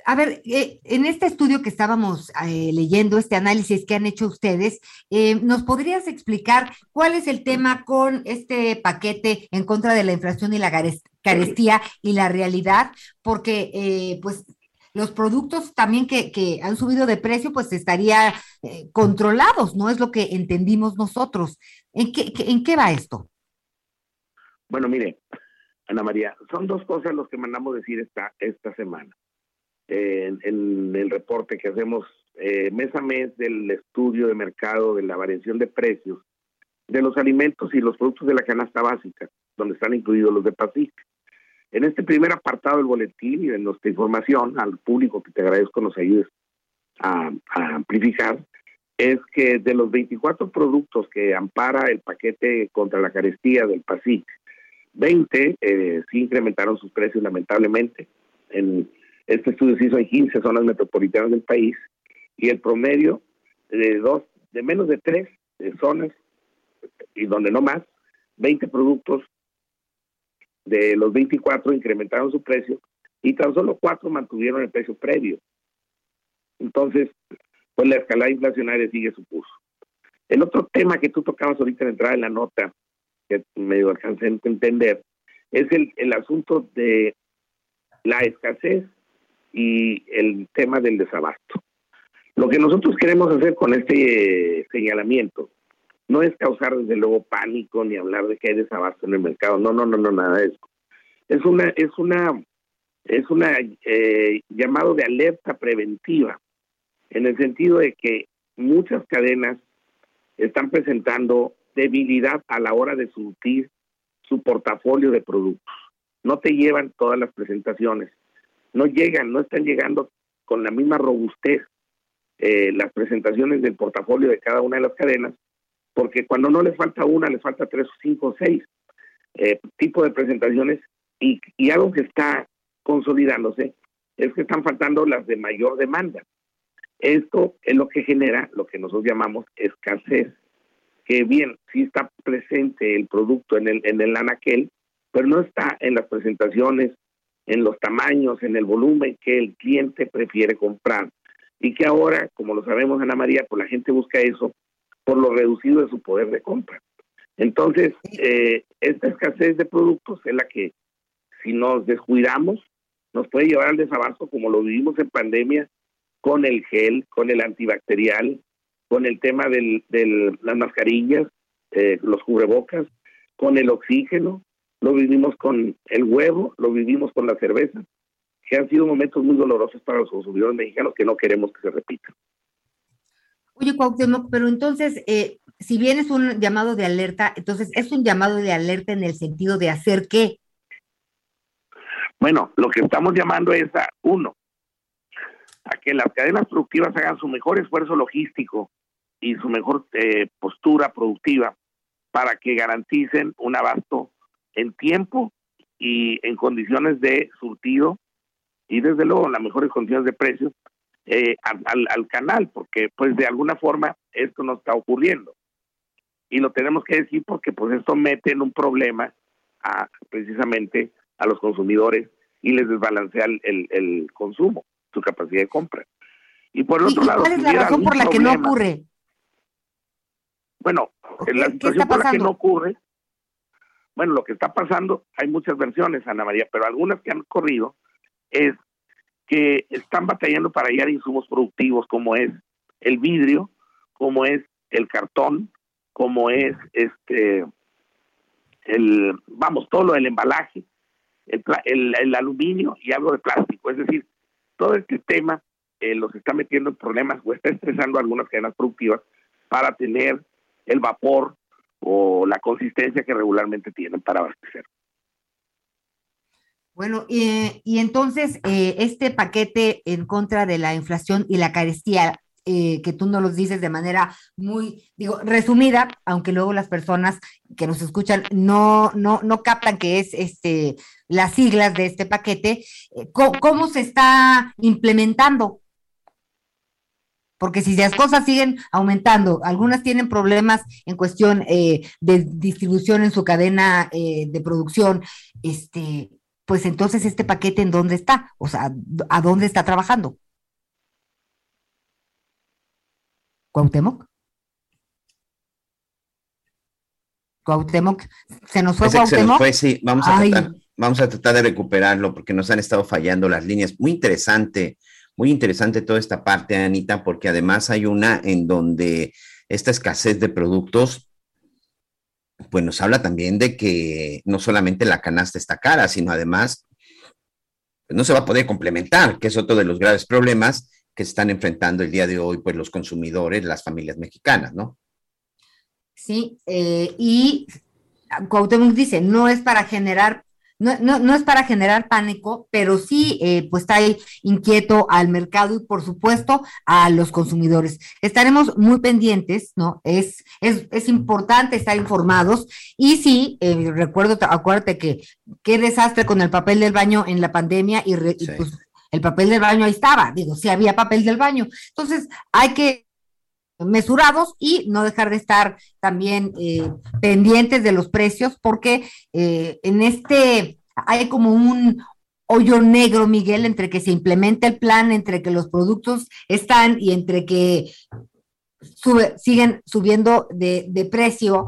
Speaker 1: A ver, eh, en este estudio que estábamos eh, leyendo, este análisis que han hecho ustedes, ¿nos podrías explicar cuál es el tema con este paquete en contra de la inflación y la carestía y la realidad, porque eh, pues los productos también que, han subido de precio, pues estaría eh, controlados, ¿no? Es lo que entendimos nosotros. ¿En qué, ¿En qué va esto?
Speaker 6: Bueno, mire, Ana María, son dos cosas los que mandamos decir esta semana. En, el reporte que hacemos eh, mes a mes del estudio de mercado de la variación de precios de los alimentos y los productos de la canasta básica, donde están incluidos los de PASIC. En este primer apartado del boletín y de nuestra información al público que te agradezco nos ayudes a, amplificar, es que de los 24 productos que ampara el paquete contra la carestía del PASIC, 20 eh, sí incrementaron sus precios lamentablemente. En este estudio se hizo en 15 zonas metropolitanas del país y el promedio de dos, de menos de tres zonas y donde no más, 20 productos de los 24 incrementaron su precio y tan solo cuatro mantuvieron el precio previo. Entonces, pues la escalada inflacionaria sigue su curso. El otro tema que tú tocabas ahorita en entrada en la nota, que medio alcancé a entender, es el asunto de la escasez y el tema del desabasto. Lo que nosotros queremos hacer con este señalamiento no es causar desde luego pánico ni hablar de que hay desabasto en el mercado. No, no, no, no, nada de eso. Es una, es una, es una eh, llamado de alerta preventiva, en el sentido de que muchas cadenas están presentando debilidad a la hora de surtir su portafolio de productos. No te llevan todas las presentaciones, no llegan, no están llegando con la misma robustez eh, las presentaciones del portafolio de cada una de las cadenas porque cuando no les falta una, les falta tres, cinco, seis eh, tipos de presentaciones y, y algo que está consolidándose es que están faltando las de mayor demanda. Esto es lo que genera lo que nosotros llamamos escasez, que bien, sí está presente el producto en el, en el anaquel, pero no está en las presentaciones, en los tamaños, en el volumen que el cliente prefiere comprar. Y que ahora, como lo sabemos, Ana María, pues la gente busca eso por lo reducido de su poder de compra. Entonces, eh, esta escasez de productos es la que, si nos descuidamos, nos puede llevar al desabasto como lo vivimos en pandemia con el gel, con el antibacterial, con el tema de las mascarillas, eh, los cubrebocas, con el oxígeno, lo vivimos con el huevo, lo vivimos con la cerveza, que han sido momentos muy dolorosos para los consumidores mexicanos que no queremos que se repitan.
Speaker 1: Oye, Cuauhtémoc, pero entonces, eh, si bien es un llamado de alerta, entonces es un llamado de alerta en el sentido de hacer qué?
Speaker 6: Bueno, lo que estamos llamando es a, uno, a que las cadenas productivas hagan su mejor esfuerzo logístico y su mejor eh, postura productiva para que garanticen un abasto en tiempo y en condiciones de surtido y desde luego en las mejores condiciones de precios eh, al, al, canal, porque pues de alguna forma esto no está ocurriendo. Y lo tenemos que decir porque pues esto mete en un problema a, precisamente a los consumidores y les desbalancea el, el, consumo, su capacidad de compra. Y por el otro lado...
Speaker 1: ¿Cuál es la razón por la que no ocurre?
Speaker 6: Bueno, la situación por la que no ocurre, bueno, lo que está pasando, hay muchas versiones, Ana María, pero algunas que han corrido es que están batallando para hallar insumos productivos como es el vidrio, como es el cartón, como es este el vamos todo lo del embalaje, el, el, aluminio y algo de plástico, es decir, todo este tema eh, los está metiendo en problemas o está estresando algunas cadenas productivas para tener el vapor o la consistencia que regularmente tienen para abastecer.
Speaker 1: Bueno, y entonces eh, este paquete en contra de la inflación y la carestía, eh, que tú nos los dices de manera muy, digo, resumida, aunque luego las personas que nos escuchan no, no, no captan que es este las siglas de este paquete, eh, ¿cómo, se está implementando? Porque si las cosas siguen aumentando, algunas tienen problemas en cuestión de distribución en su cadena de producción, este, pues entonces este paquete en dónde está, o sea, a dónde está trabajando. Cuauhtémoc. Cuauhtémoc, se nos fue Cuauhtémoc.
Speaker 2: sí, vamos a, tratar, vamos a tratar de recuperarlo porque nos han estado fallando las líneas. Muy interesante, muy interesante toda esta parte, Anita, porque además hay una en donde esta escasez de productos pues nos habla también de que no solamente la canasta está cara, sino además pues, no se va a poder complementar, que es otro de los graves problemas que están enfrentando el día de hoy, pues los consumidores, las familias mexicanas, ¿no?
Speaker 1: Sí, eh, y Cuauhtémoc dice, no es para generar no, no, no, es para generar pánico, pero sí eh, pues está inquieto al mercado y por supuesto a los consumidores. Estaremos muy pendientes, ¿no? Es, es, es importante estar informados y sí, eh, recuerdo, acuérdate que qué desastre con el papel del baño en la pandemia y, pues el papel del baño ahí estaba, digo, sí había papel del baño. Entonces hay que mesurados y no dejar de estar también eh, pendientes de los precios porque eh, en este hay como un hoyo negro, Miguel, entre que se implementa el plan, entre que los productos están y entre que siguen subiendo de, de precio,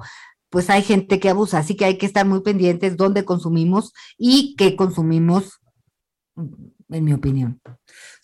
Speaker 1: pues hay gente que abusa, así que hay que estar muy pendientes dónde consumimos y qué consumimos, en mi opinión.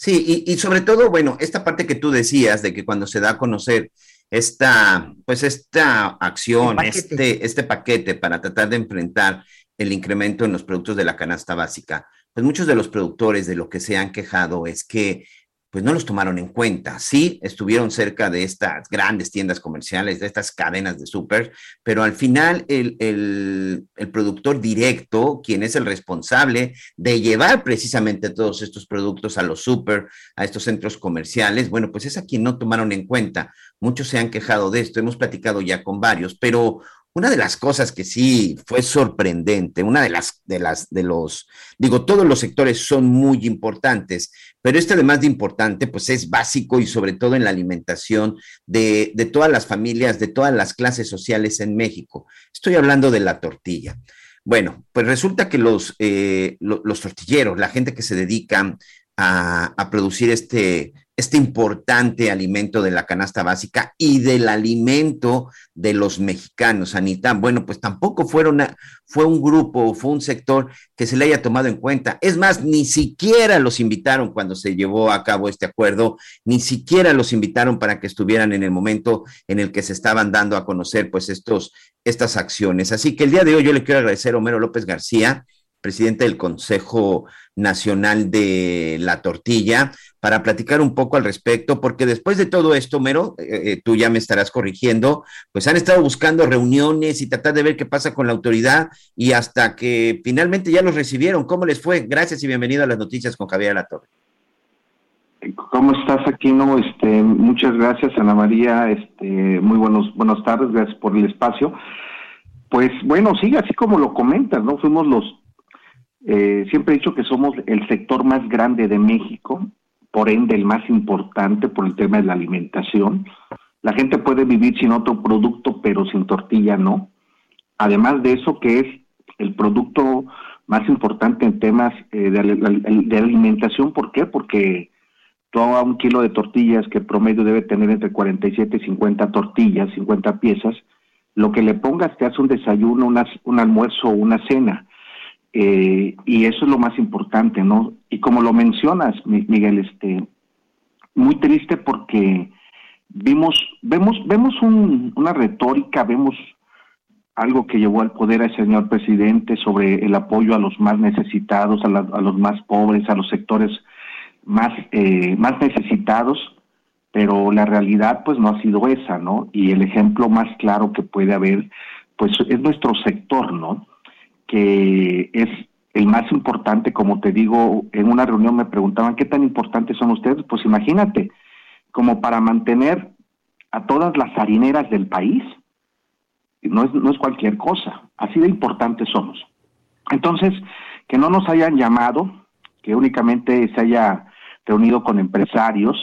Speaker 2: Sí, y, sobre todo, bueno, esta parte que tú decías de que cuando se da a conocer esta, pues esta acción, este, este paquete para tratar de enfrentar el incremento en los productos de la canasta básica, pues muchos de los productores de lo que se han quejado es que pues no los tomaron en cuenta. Sí, estuvieron cerca de estas grandes tiendas comerciales, de estas cadenas de súper, pero al final el, el, productor directo, quien es el responsable de llevar precisamente todos estos productos a los súper, a estos centros comerciales, bueno, pues es a quien no tomaron en cuenta. Muchos se han quejado de esto, hemos platicado ya con varios, pero una de las cosas que sí fue sorprendente, una de las, de las, de los, digo, todos los sectores son muy importantes, pero este además de importante, pues es básico y sobre todo en la alimentación de, de todas las familias, de todas las clases sociales en México. Estoy hablando de la tortilla. Bueno, pues resulta que los, eh, tortilleros, la gente que se dedica a producir este, este importante alimento de la canasta básica y del alimento de los mexicanos, Anita. Bueno, pues tampoco fueron fue un grupo, fue un sector que se le haya tomado en cuenta. Es más, ni siquiera los invitaron cuando se llevó a cabo este acuerdo, ni siquiera los invitaron para que estuvieran en el momento en el que se estaban dando a conocer pues estos, estas acciones. Así que el día de hoy yo le quiero agradecer a Homero López García, presidente del Consejo Nacional de la Tortilla, para platicar un poco al respecto, porque después de todo esto, Mero, eh, eh, tú ya me estarás corrigiendo, pues han estado buscando reuniones y tratar de ver qué pasa con la autoridad y hasta que finalmente ya los recibieron. ¿Cómo les fue? Gracias y bienvenido a las noticias con Javier Alatorre.
Speaker 7: ¿Cómo estás, Aquino? Este, muchas gracias, Ana María. Este, muy buenos, buenas tardes, gracias por el espacio. Pues bueno, sí, así como lo comentas, ¿no? Fuimos los, eh, siempre he dicho que somos el sector más grande de México, por ende el más importante por el tema de la alimentación. La gente puede vivir sin otro producto, pero sin tortilla no. Además de eso, que es el producto más importante en temas eh, de, alimentación. ¿Por qué? Porque todo un kilo de tortillas, que promedio debe tener entre 47 y 50 tortillas, 50 piezas, lo que le pongas te hace un desayuno, un almuerzo o una cena. Eh, y eso es lo más importante, ¿no? Y como lo mencionas, Miguel, este, muy triste porque vimos, vemos, vemos una retórica, vemos algo que llevó al poder al señor presidente sobre el apoyo a los más necesitados, a, los más pobres, a los sectores más, eh, más necesitados, pero la realidad pues no ha sido esa, ¿no? Y el ejemplo más claro que puede haber, pues es nuestro sector, ¿no? Que es el más importante, como te digo, en una reunión me preguntaban qué tan importantes son ustedes, pues imagínate, como para mantener a todas las harineras del país, no es, no es cualquier cosa, así de importantes somos. Entonces, que no nos hayan llamado, que únicamente se haya reunido con empresarios,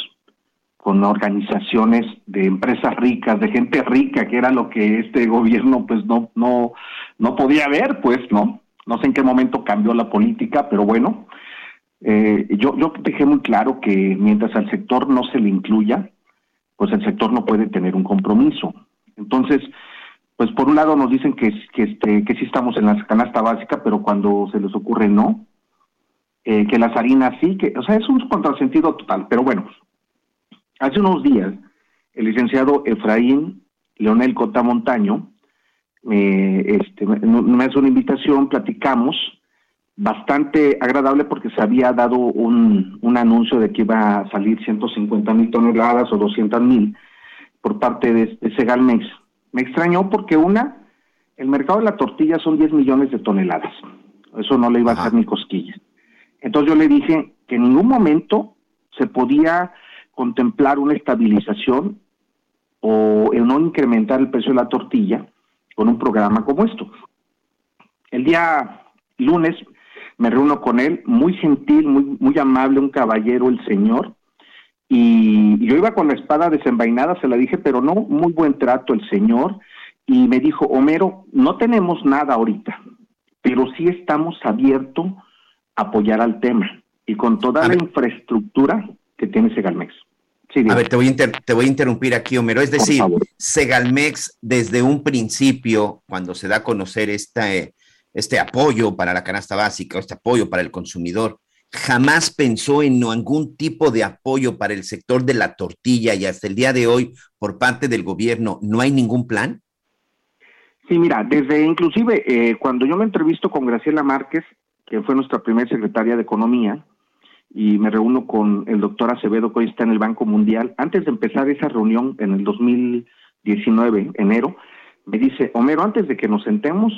Speaker 7: con organizaciones de empresas ricas, de gente rica, que era lo que este gobierno pues no no no podía ver, pues, ¿no? No sé en qué momento cambió la política, pero bueno, eh, yo yo dejé muy claro que mientras al sector no se le incluya, pues el sector no puede tener un compromiso. Entonces, pues por un lado nos dicen que que este que sí estamos en la canasta básica, pero cuando se les ocurre no, eh, que las harinas sí, que, o sea, es un contrasentido total, pero bueno, Hace unos días, el licenciado Efraín Leonel Cota Montaño este, me hace una invitación, platicamos, bastante agradable porque se había dado un, anuncio de que iba a salir 150 mil toneladas o 200 mil por parte de, de Segalmex. Me extrañó porque una, el mercado de la tortilla son 10 millones de toneladas. Eso no le iba a hacer ni cosquillas. Entonces yo le dije que en ningún momento se podía contemplar una estabilización o no incrementar el precio de la tortilla con un programa como esto. El día lunes me reúno con él, muy gentil, muy, muy amable, un caballero, el señor, y yo iba con la espada desenvainada, se la dije, pero no, muy buen trato el señor, y me dijo, Homero, no tenemos nada ahorita, pero sí estamos abiertos a apoyar al tema, y con toda la infraestructura que tiene Segalmex.
Speaker 2: A ver, te voy, a te voy a interrumpir aquí, Homero. Es decir, Segalmex, desde un principio, cuando se da a conocer este, este apoyo para la canasta básica, este apoyo para el consumidor, jamás pensó en algún tipo de apoyo para el sector de la tortilla y hasta el día de hoy, por parte del gobierno, ¿no hay ningún plan?
Speaker 7: Sí, mira, desde inclusive eh, cuando yo me entrevisto con Graciela Márquez, que fue nuestra primera secretaria de Economía, y me reúno con el doctor Acevedo, que hoy está en el Banco Mundial. Antes de empezar esa reunión en el 2019, enero, me dice, Homero, antes de que nos sentemos,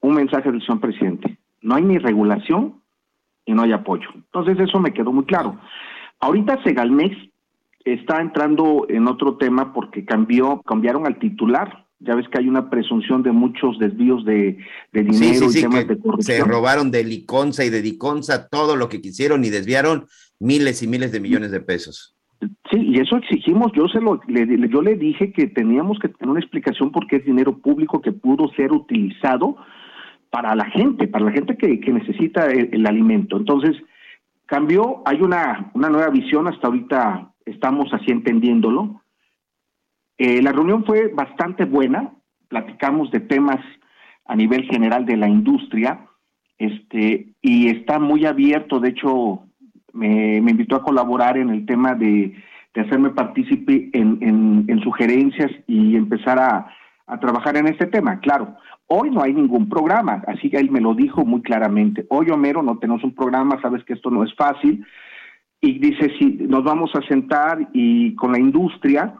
Speaker 7: un mensaje del señor presidente. No hay ni regulación y no hay apoyo. Entonces eso me quedó muy claro. Ahorita Segalmex está entrando en otro tema porque cambió, cambiaron al titular ya ves que hay una presunción de muchos desvíos de, dinero y temas de corrupción.
Speaker 2: Se robaron de Liconza y de Diconza todo lo que quisieron y desviaron miles y miles de millones de pesos.
Speaker 7: Sí, y eso exigimos, yo se lo, le, yo le dije que teníamos que tener una explicación porque es dinero público que pudo ser utilizado para la gente, para la gente que, necesita el, alimento. Entonces, Cambió, hay una, una nueva visión, hasta ahorita estamos así entendiéndolo. Eh, la reunión fue bastante buena, platicamos de temas a nivel general de la industria, este, y está muy abierto, de hecho, me, invitó a colaborar en el tema de, hacerme partícipe en, en, sugerencias y empezar a, trabajar en este tema. Claro, hoy no hay ningún programa, así que él me lo dijo muy claramente. Hoy, Homero, no tenemos un programa, sabes que esto no es fácil. Y dice, si nos vamos a sentar y con la industria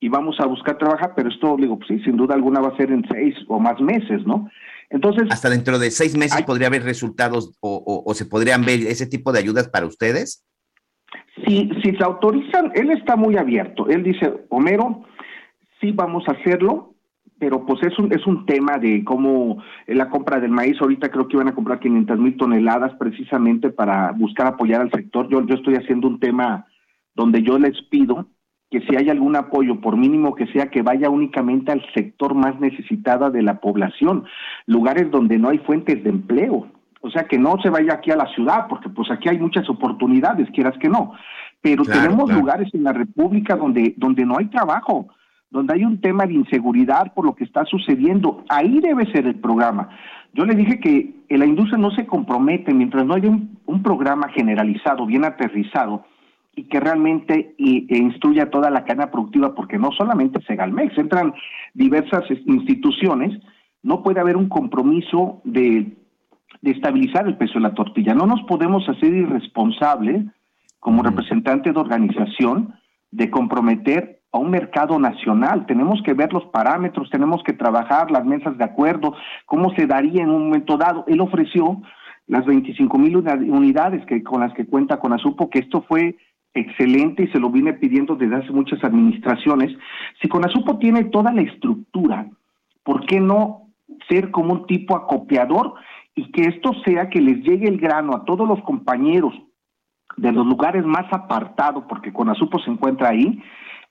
Speaker 7: y vamos a buscar trabajar, pero esto, digo, pues sí, sin duda alguna va a ser en seis o más meses, ¿no?
Speaker 2: Entonces... Hasta dentro de seis meses podría haber resultados o, o, se podrían ver ese tipo de ayudas para ustedes.
Speaker 7: Si, si se autorizan, él está muy abierto. Él dice, Homero, sí vamos a hacerlo, pero pues es un, es un tema de cómo la compra del maíz, ahorita creo que iban a comprar 500 mil toneladas precisamente para buscar apoyar al sector. Yo, yo estoy haciendo un tema donde yo les pido que si hay algún apoyo, por mínimo que sea, que vaya únicamente al sector más necesitada de la población, lugares donde no hay fuentes de empleo. O sea, que no se vaya aquí a la ciudad, porque pues aquí hay muchas oportunidades, quieras que no. Pero tenemos lugares en la República donde, donde no hay trabajo donde hay un tema de inseguridad por lo que está sucediendo. Ahí debe ser el programa. Yo le dije que la industria no se compromete mientras no haya un, programa generalizado, bien aterrizado, y que realmente e instruya toda la cadena productiva, porque no solamente Segalmex, entran diversas instituciones, no puede haber un compromiso de, de estabilizar el precio de la tortilla. No nos podemos hacer irresponsables como representante de organización de comprometer a un mercado nacional. Tenemos que ver los parámetros, tenemos que trabajar las mesas de acuerdo, cómo se daría en un momento dado. Él ofreció las 25 mil unidades que, con las que cuenta con Azupo, que esto fue excelente y se lo vine pidiendo desde hace muchas administraciones. Si Conasupo tiene toda la estructura, ¿por qué no ser como un tipo acopiador y que esto sea que les llegue el grano a todos los compañeros de los lugares más apartados, porque Conasupo se encuentra ahí,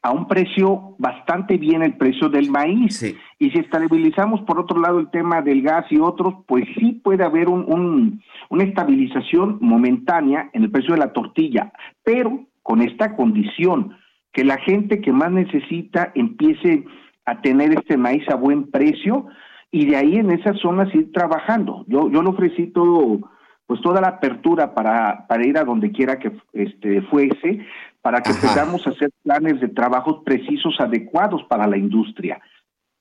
Speaker 7: a un precio bastante bien el precio del maíz. Y si estabilizamos por otro lado el tema del gas y otros, pues sí puede haber un, una estabilización momentánea en el precio de la tortilla, pero con esta condición, que la gente que más necesita empiece a tener este maíz a buen precio y de ahí en esas zonas ir trabajando. Yo, yo le ofrecí todo, pues toda la apertura para, para ir a donde quiera que este, fuese, para que podamos hacer planes de trabajo precisos, adecuados para la industria.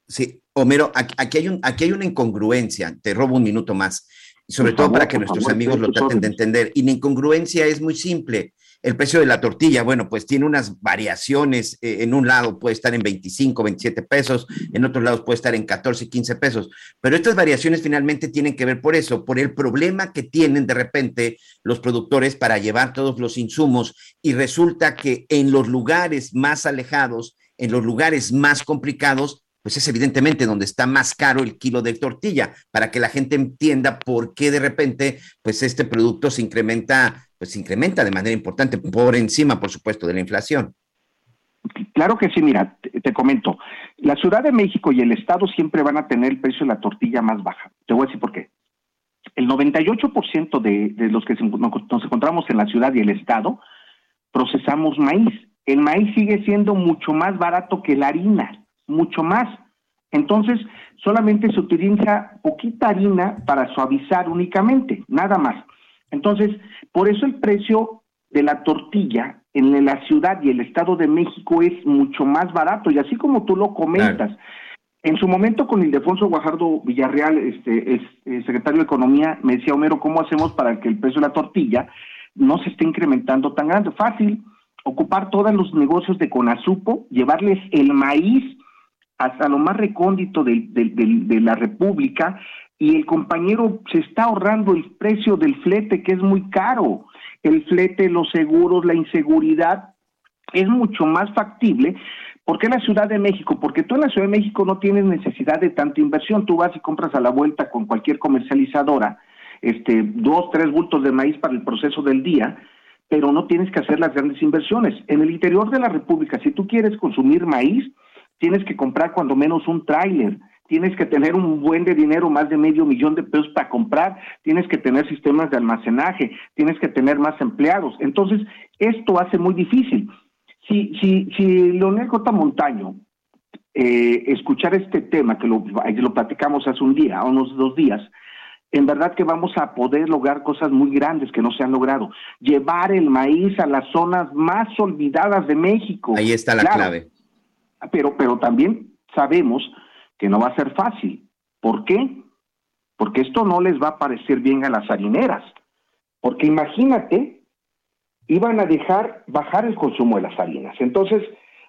Speaker 2: Sí, Homero, aquí hay, un, aquí hay una incongruencia, te robo un minuto más, sobre todo para que nuestros amigos lo traten de entender. Y la incongruencia es muy simple. El precio de la tortilla, bueno, pues tiene unas variaciones. Eh, en un lado puede estar en 25, 27 pesos, en otros lados puede estar en 14, 15 pesos. Pero estas variaciones finalmente tienen que ver por eso, por el problema que tienen de repente los productores para llevar todos los insumos. Y resulta que en los lugares más alejados, en los lugares más complicados, pues es evidentemente donde está más caro el kilo de tortilla, para que la gente entienda por qué de repente, pues este producto se incrementa, pues incrementa de manera importante, por encima, por supuesto, de la inflación.
Speaker 7: Claro que sí, mira, te, comento, la Ciudad de México y el Estado siempre van a tener el precio de la tortilla más baja. Te voy a decir por qué. El 98% de, de los que nos encontramos en la ciudad y el Estado procesamos maíz. El maíz sigue siendo mucho más barato que la harina mucho más. Entonces, solamente se utiliza poquita harina para suavizar únicamente, nada más. Entonces, por eso el precio de la tortilla en la ciudad y el Estado de México es mucho más barato. Y así como tú lo comentas, en su momento con Ildefonso Guajardo Villarreal, este, es, eh, secretario de Economía, me decía, Homero, ¿cómo hacemos para que el precio de la tortilla no se esté incrementando tan grande? Fácil, ocupar todos los negocios de Conazupo, llevarles el maíz hasta lo más recóndito de, de, la República y el compañero se está ahorrando el precio del flete, que es muy caro. El flete, los seguros, la inseguridad, es mucho más factible. ¿Por qué en la Ciudad de México? Porque tú en la Ciudad de México no tienes necesidad de tanta inversión. Tú vas y compras a la vuelta con cualquier comercializadora este, dos, tres bultos de maíz para el proceso del día, pero no tienes que hacer las grandes inversiones. En el interior de la República, si tú quieres consumir maíz, tienes que comprar cuando menos un tráiler, tienes que tener un buen de dinero, más de medio millón de pesos para comprar, tienes que tener sistemas de almacenaje, tienes que tener más empleados. Entonces, esto hace muy difícil. Si, si, si Leonel J. Montaño eh, escuchar este tema, que lo, lo platicamos hace un día, unos dos días, en verdad que vamos a poder lograr cosas muy grandes que no se han logrado. Llevar el maíz a las zonas más olvidadas de México.
Speaker 2: Ahí está la clave.
Speaker 7: Pero, pero también sabemos que no va a ser fácil. ¿Por qué? Porque esto no les va a parecer bien a las harineras. Porque imagínate, iban a dejar bajar el consumo de las harinas. Entonces,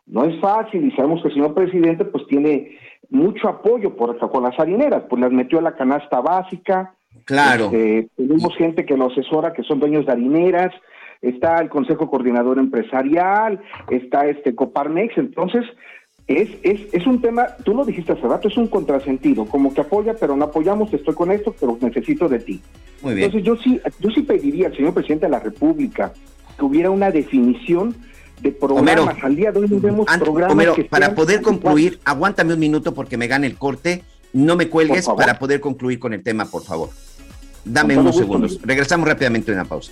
Speaker 7: no es fácil y sabemos que el señor presidente pues tiene mucho apoyo por con las harineras, pues las metió a la canasta básica.
Speaker 2: Claro.
Speaker 7: Este, tenemos gente que lo asesora, que son dueños de harineras, está el Consejo Coordinador Empresarial, está este Coparmex, entonces es, es, es un tema, tú lo dijiste hace rato, es un contrasentido, como que apoya, pero no apoyamos, estoy con esto, pero necesito de ti.
Speaker 2: Muy bien.
Speaker 7: Entonces yo sí, yo sí pediría al señor presidente de la República que hubiera una definición de programas. Al día de hoy vemos programas
Speaker 2: para poder concluir, aguántame un minuto porque me gane el corte. No me cuelgues para poder concluir con el tema, por favor. Dame unos segundos. Regresamos rápidamente a una pausa.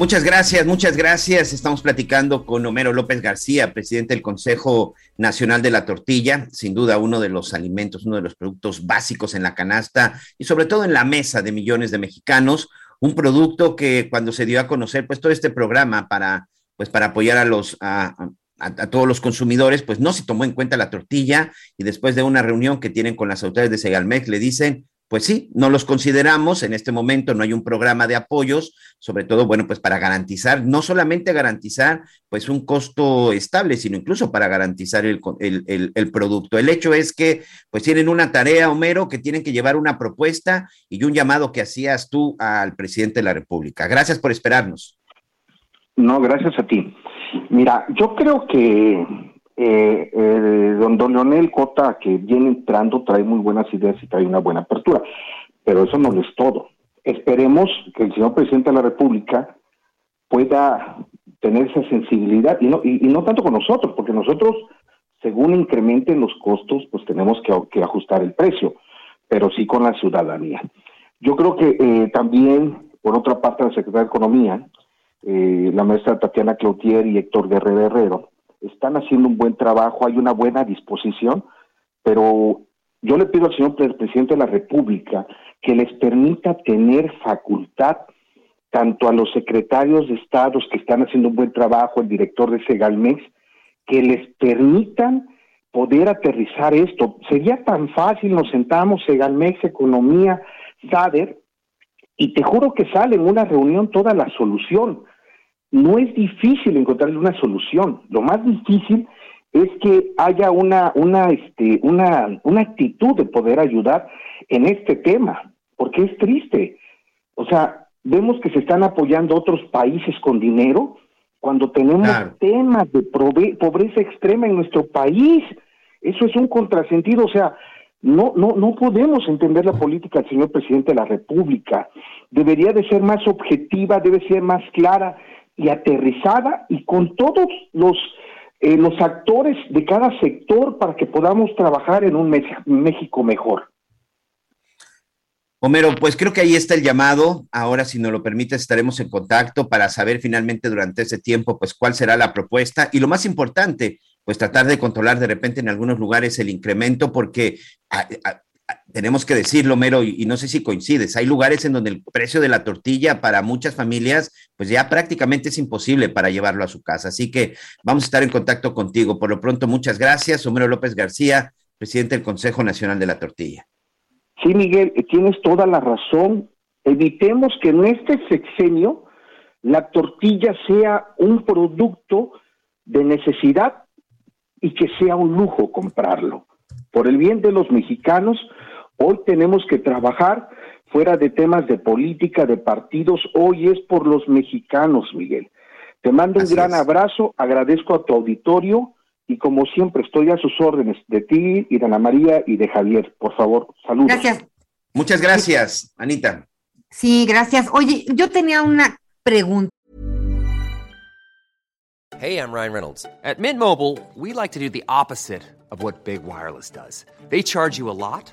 Speaker 2: Muchas gracias, muchas gracias. Estamos platicando con Homero López García, presidente del Consejo Nacional de la Tortilla, sin duda uno de los alimentos, uno de los productos básicos en la canasta y sobre todo en la mesa de millones de mexicanos. Un producto que cuando se dio a conocer, pues todo este programa para, pues para apoyar a los, a, todos los consumidores, pues no se tomó en cuenta la tortilla y después de una reunión que tienen con las autoridades de Segalmex le dicen, pues sí, no los consideramos, en este momento no hay un programa de apoyos, sobre todo, bueno, pues para garantizar, no solamente garantizar pues un costo estable, sino incluso para garantizar el, el, el, producto. El hecho es que pues tienen una tarea, Homero, que tienen que llevar una propuesta y un llamado que hacías tú al presidente de la República. Gracias por esperarnos.
Speaker 7: No, gracias a ti. Mira, yo creo que eh, eh, don, don Leonel Cota, que viene entrando, trae muy buenas ideas y trae una buena apertura, pero eso no es todo. Esperemos que el señor presidente de la República pueda tener esa sensibilidad, y no, y, no tanto con nosotros, porque nosotros, según incrementen los costos, pues tenemos que, ajustar el precio, pero sí con la ciudadanía. Yo creo que eh, también, por otra parte, la Secretaría de Economía, eh, la maestra Tatiana Cloutier y Héctor Guerrero Herrero, están haciendo un buen trabajo, hay una buena disposición, pero yo le pido al señor presidente de la República que les permita tener facultad tanto a los secretarios de estados que están haciendo un buen trabajo, el director de Segalmex, que les permitan poder aterrizar esto. Sería tan fácil, nos sentamos, Segalmex, Economía, SADER, y te juro que sale en una reunión toda la solución no es difícil encontrarle una solución. Lo más difícil es que haya una, una, este, una, una actitud de poder ayudar en este tema, porque es triste. O sea, vemos que se están apoyando otros países con dinero cuando tenemos temas de pobreza extrema en nuestro país. Eso es un contrasentido. O sea, no, no, no podemos entender la política del señor presidente de la República. Debería de ser más objetiva, debe ser más clara y aterrizada y con todos los, eh, los actores de cada sector para que podamos trabajar en un México mejor.
Speaker 2: Homero, pues creo que ahí está el llamado. Ahora, si nos lo permite, estaremos en contacto para saber finalmente durante ese tiempo, pues cuál será la propuesta. Y lo más importante, pues tratar de controlar de repente en algunos lugares el incremento, porque tenemos que decirlo, Mero, y, no sé si coincides, hay lugares en donde el precio de la tortilla para muchas familias, pues ya prácticamente es imposible para llevarlo a su casa. Así que vamos a estar en contacto contigo. Por lo pronto, muchas gracias, Homero López García, presidente del Consejo Nacional de la Tortilla.
Speaker 7: Sí, Miguel, tienes toda la razón. Evitemos que en este sexenio la tortilla sea un producto de necesidad y que sea un lujo comprarlo. Por el bien de los mexicanos, Hoy tenemos que trabajar fuera de temas de política, de partidos, hoy es por los mexicanos, Miguel. Te mando un gran abrazo, agradezco a tu auditorio y como siempre estoy a sus órdenes de ti y de Ana María y de Javier. Por favor, saludos.
Speaker 1: Gracias.
Speaker 2: Muchas gracias, Anita.
Speaker 1: Sí, gracias. Oye, yo tenía una pregunta.
Speaker 8: Hey, I'm Ryan Reynolds. At Mint Mobile, we like to do the opposite of what Big Wireless does. They charge you a lot,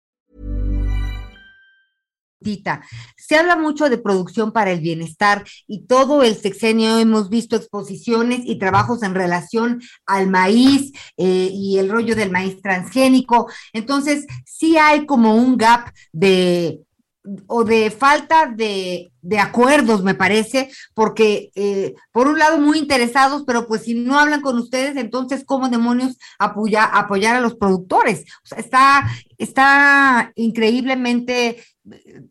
Speaker 1: Se habla mucho de producción para el bienestar y todo el sexenio hemos visto exposiciones y trabajos en relación al maíz eh, y el rollo del maíz transgénico. Entonces, sí hay como un gap de o de falta de, de, acuerdos, me parece, porque eh, por un lado muy interesados, pero pues si no hablan con ustedes, entonces ¿cómo demonios apoya, apoyar a los productores? Está, está increíblemente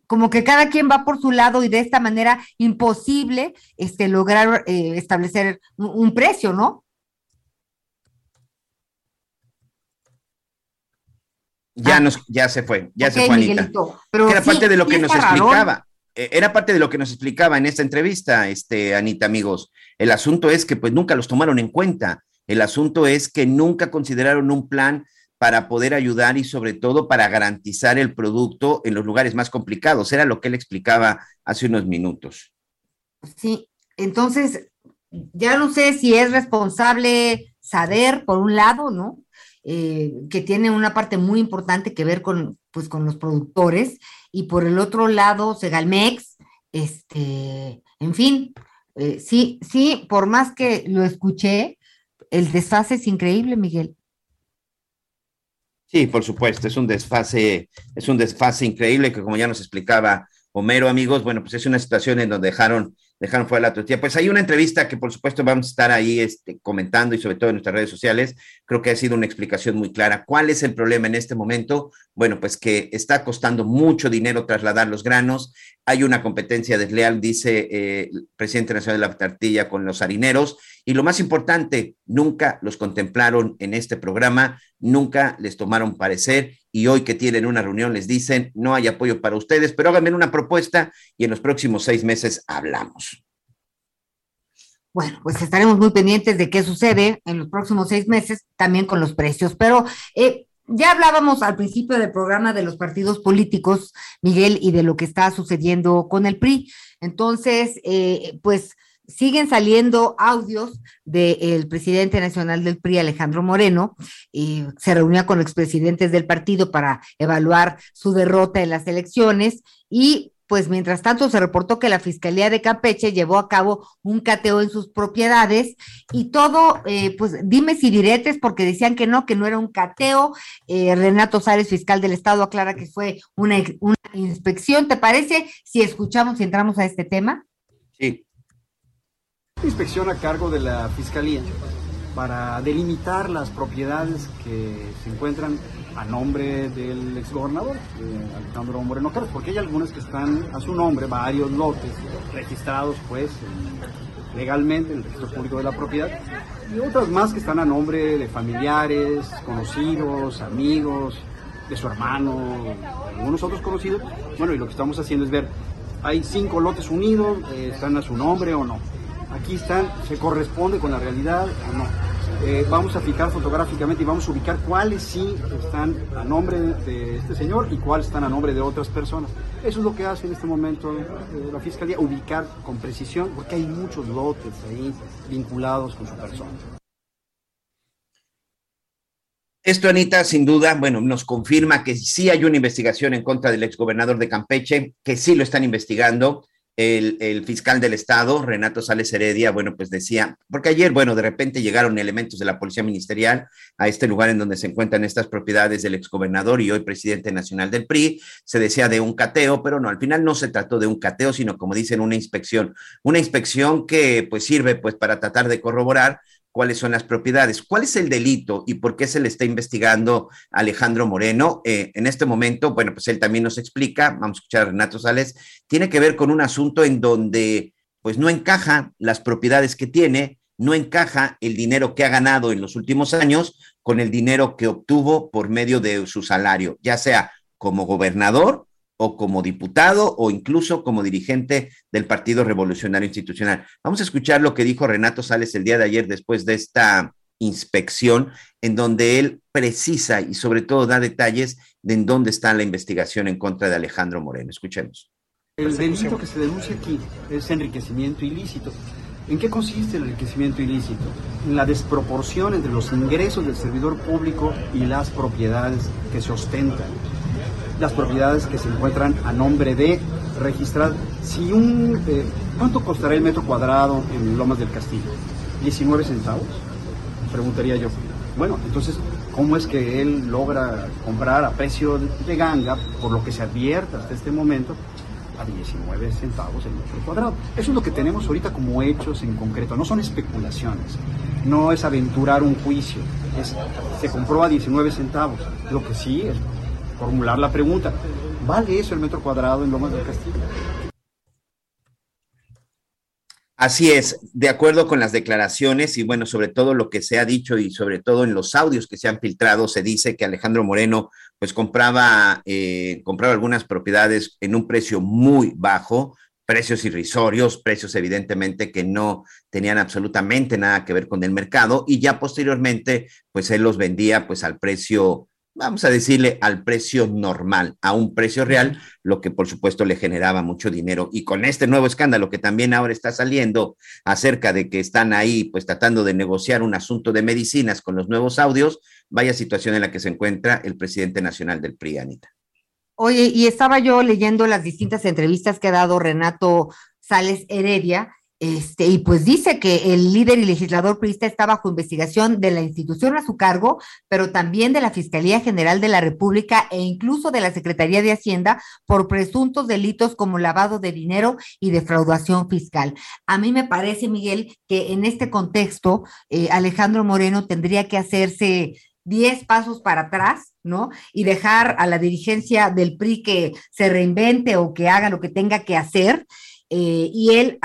Speaker 1: como que cada quien va por su lado y de esta manera imposible este, lograr eh, establecer un precio, ¿no?
Speaker 2: Ya, nos, ya se fue, ya se fue Anita. era parte de lo que nos explicaba. Eh, era parte de lo que nos explicaba en esta entrevista, este, Anita, amigos. El asunto es que pues nunca los tomaron en cuenta. El asunto es que nunca consideraron un plan para poder ayudar y sobre todo para garantizar el producto en los lugares más complicados. Era lo que él explicaba hace unos minutos.
Speaker 1: Sí, entonces, ya no sé si es responsable Saber, por un lado, ¿no? Eh, que tiene una parte muy importante que ver con, pues, con los productores, y por el otro lado, Segalmex, este, en fin, eh, sí, sí, por más que lo escuché, el desfase es increíble, Miguel.
Speaker 2: Sí, por supuesto, es un desfase, es un desfase increíble que como ya nos explicaba Homero, amigos, bueno, pues es una situación en donde dejaron dejaron fuera la tortilla. Pues hay una entrevista que por supuesto vamos a estar ahí este, comentando y sobre todo en nuestras redes sociales. Creo que ha sido una explicación muy clara. ¿Cuál es el problema en este momento? Bueno, pues que está costando mucho dinero trasladar los granos. Hay una competencia desleal, dice eh, el presidente nacional de la tortilla con los harineros. Y lo más importante, nunca los contemplaron en este programa, nunca les tomaron parecer y hoy que tienen una reunión les dicen, no hay apoyo para ustedes, pero háganme una propuesta y en los próximos seis meses hablamos.
Speaker 1: Bueno, pues estaremos muy pendientes de qué sucede en los próximos seis meses también con los precios, pero eh, ya hablábamos al principio del programa de los partidos políticos, Miguel, y de lo que está sucediendo con el PRI. Entonces, eh, pues siguen saliendo audios del presidente nacional del PRI, Alejandro Moreno, y se reunió con expresidentes del partido para evaluar su derrota en las elecciones y pues mientras tanto se reportó que la Fiscalía de Campeche llevó a cabo un cateo en sus propiedades y todo, eh, pues dime si diretes, porque decían que no, que no era un cateo. Eh, Renato Sárez, fiscal del Estado, aclara que fue una inspección. ¿Te parece si escuchamos y entramos a este tema?
Speaker 9: Inspección a cargo de la Fiscalía para delimitar las propiedades que se encuentran a nombre del exgobernador, eh, Alejandro Moreno Carlos, porque hay algunas que están a su nombre, varios lotes registrados pues legalmente en el registro público de la propiedad, y otras más que están a nombre de familiares, conocidos, amigos, de su hermano, algunos otros conocidos. Bueno, y lo que estamos haciendo es ver, hay cinco lotes unidos, eh, están a su nombre o no aquí están, se corresponde con la realidad o no. Eh, vamos a fijar fotográficamente y vamos a ubicar cuáles sí están a nombre de este señor y cuáles están a nombre de otras personas. Eso es lo que hace en este momento eh, la Fiscalía, ubicar con precisión, porque hay muchos lotes ahí vinculados con su persona.
Speaker 2: Esto, Anita, sin duda, bueno, nos confirma que sí hay una investigación en contra del exgobernador de Campeche, que sí lo están investigando, el, fiscal del Estado, Renato Sales Heredia, bueno, pues decía, porque ayer, bueno, de repente llegaron elementos de la Policía Ministerial a este lugar en donde se encuentran estas propiedades del exgobernador y hoy presidente nacional del PRI, se decía de un cateo, pero no, al final no se trató de un cateo, sino como dicen, una inspección, una inspección que pues sirve pues para tratar de corroborar cuáles son las propiedades. ¿Cuál es el delito y por qué se le está investigando Alejandro Moreno? Eh, en este momento, bueno, pues él también nos explica, vamos a escuchar a Renato Sales, tiene que ver con un asunto en donde pues no encaja las propiedades que tiene, no encaja el dinero que ha ganado en los últimos años con el dinero que obtuvo por medio de su salario, ya sea como gobernador o como diputado o incluso como dirigente del Partido Revolucionario Institucional. Vamos a escuchar lo que dijo Renato Sales el día de ayer después de esta inspección, en donde él precisa y sobre todo da detalles de en dónde está la investigación en contra de Alejandro Moreno. Escuchemos.
Speaker 9: El delito que se denuncia aquí es enriquecimiento ilícito. ¿En qué consiste el enriquecimiento ilícito? En la desproporción entre los ingresos del servidor público y las propiedades que se ostentan las propiedades que se encuentran a nombre de registrar. Si un, eh, ¿Cuánto costará el metro cuadrado en Lomas del Castillo? ¿19 centavos? Preguntaría yo. Bueno, entonces, ¿cómo es que él logra comprar a precio de ganga, por lo que se advierte hasta este momento, a 19 centavos el metro cuadrado? Eso es lo que tenemos ahorita como hechos en concreto, no son especulaciones, no es aventurar un juicio, se compró a 19 centavos. Lo que sí es formular la pregunta, ¿vale eso el metro cuadrado en Lomas del Castillo?
Speaker 2: Así es, de acuerdo con las declaraciones y bueno, sobre todo lo que se ha dicho y sobre todo en los audios que se han filtrado, se dice que Alejandro Moreno pues compraba, eh, compraba algunas propiedades en un precio muy bajo, precios irrisorios, precios evidentemente que no tenían absolutamente nada que ver con el mercado y ya posteriormente pues él los vendía pues al precio vamos a decirle, al precio normal, a un precio real, lo que por supuesto le generaba mucho dinero. Y con este nuevo escándalo que también ahora está saliendo acerca de que están ahí pues tratando de negociar un asunto de medicinas con los nuevos audios, vaya situación en la que se encuentra el presidente nacional del PRI, Anita.
Speaker 1: Oye, y estaba yo leyendo las distintas entrevistas que ha dado Renato Sales Heredia este, y pues dice que el líder y legislador priista está bajo investigación de la institución a su cargo, pero también de la Fiscalía General de la República e incluso de la Secretaría de Hacienda por presuntos delitos como lavado de dinero y defraudación fiscal. A mí me parece, Miguel, que en este contexto eh, Alejandro Moreno tendría que hacerse 10 pasos para atrás, ¿no? Y dejar a la dirigencia del PRI que se reinvente o que haga lo que tenga que hacer eh, y él,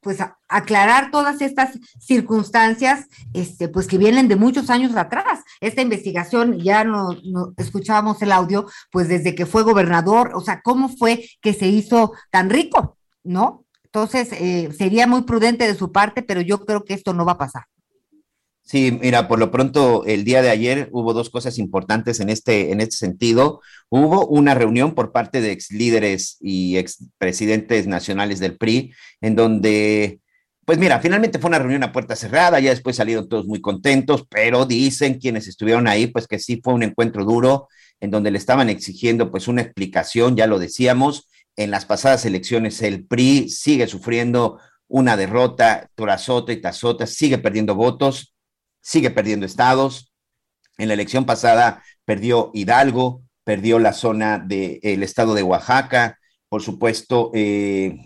Speaker 1: pues, aclarar todas estas circunstancias, este, pues, que vienen de muchos años atrás. Esta investigación, ya no, escuchábamos el audio, pues, desde que fue gobernador, o sea, cómo fue que se hizo tan rico, ¿no? Entonces, eh, sería muy prudente de su parte, pero yo creo que esto no va a pasar.
Speaker 2: Sí, mira, por lo pronto el día de ayer hubo dos cosas importantes en este, en este sentido. Hubo una reunión por parte de ex líderes y ex presidentes nacionales del PRI, en donde, pues mira, finalmente fue una reunión a puerta cerrada, ya después salieron todos muy contentos, pero dicen quienes estuvieron ahí, pues que sí fue un encuentro duro, en donde le estaban exigiendo pues una explicación, ya lo decíamos, en las pasadas elecciones el PRI sigue sufriendo una derrota tras y tras sigue perdiendo votos sigue perdiendo estados. En la elección pasada perdió Hidalgo, perdió la zona del estado de Oaxaca, por supuesto, eh,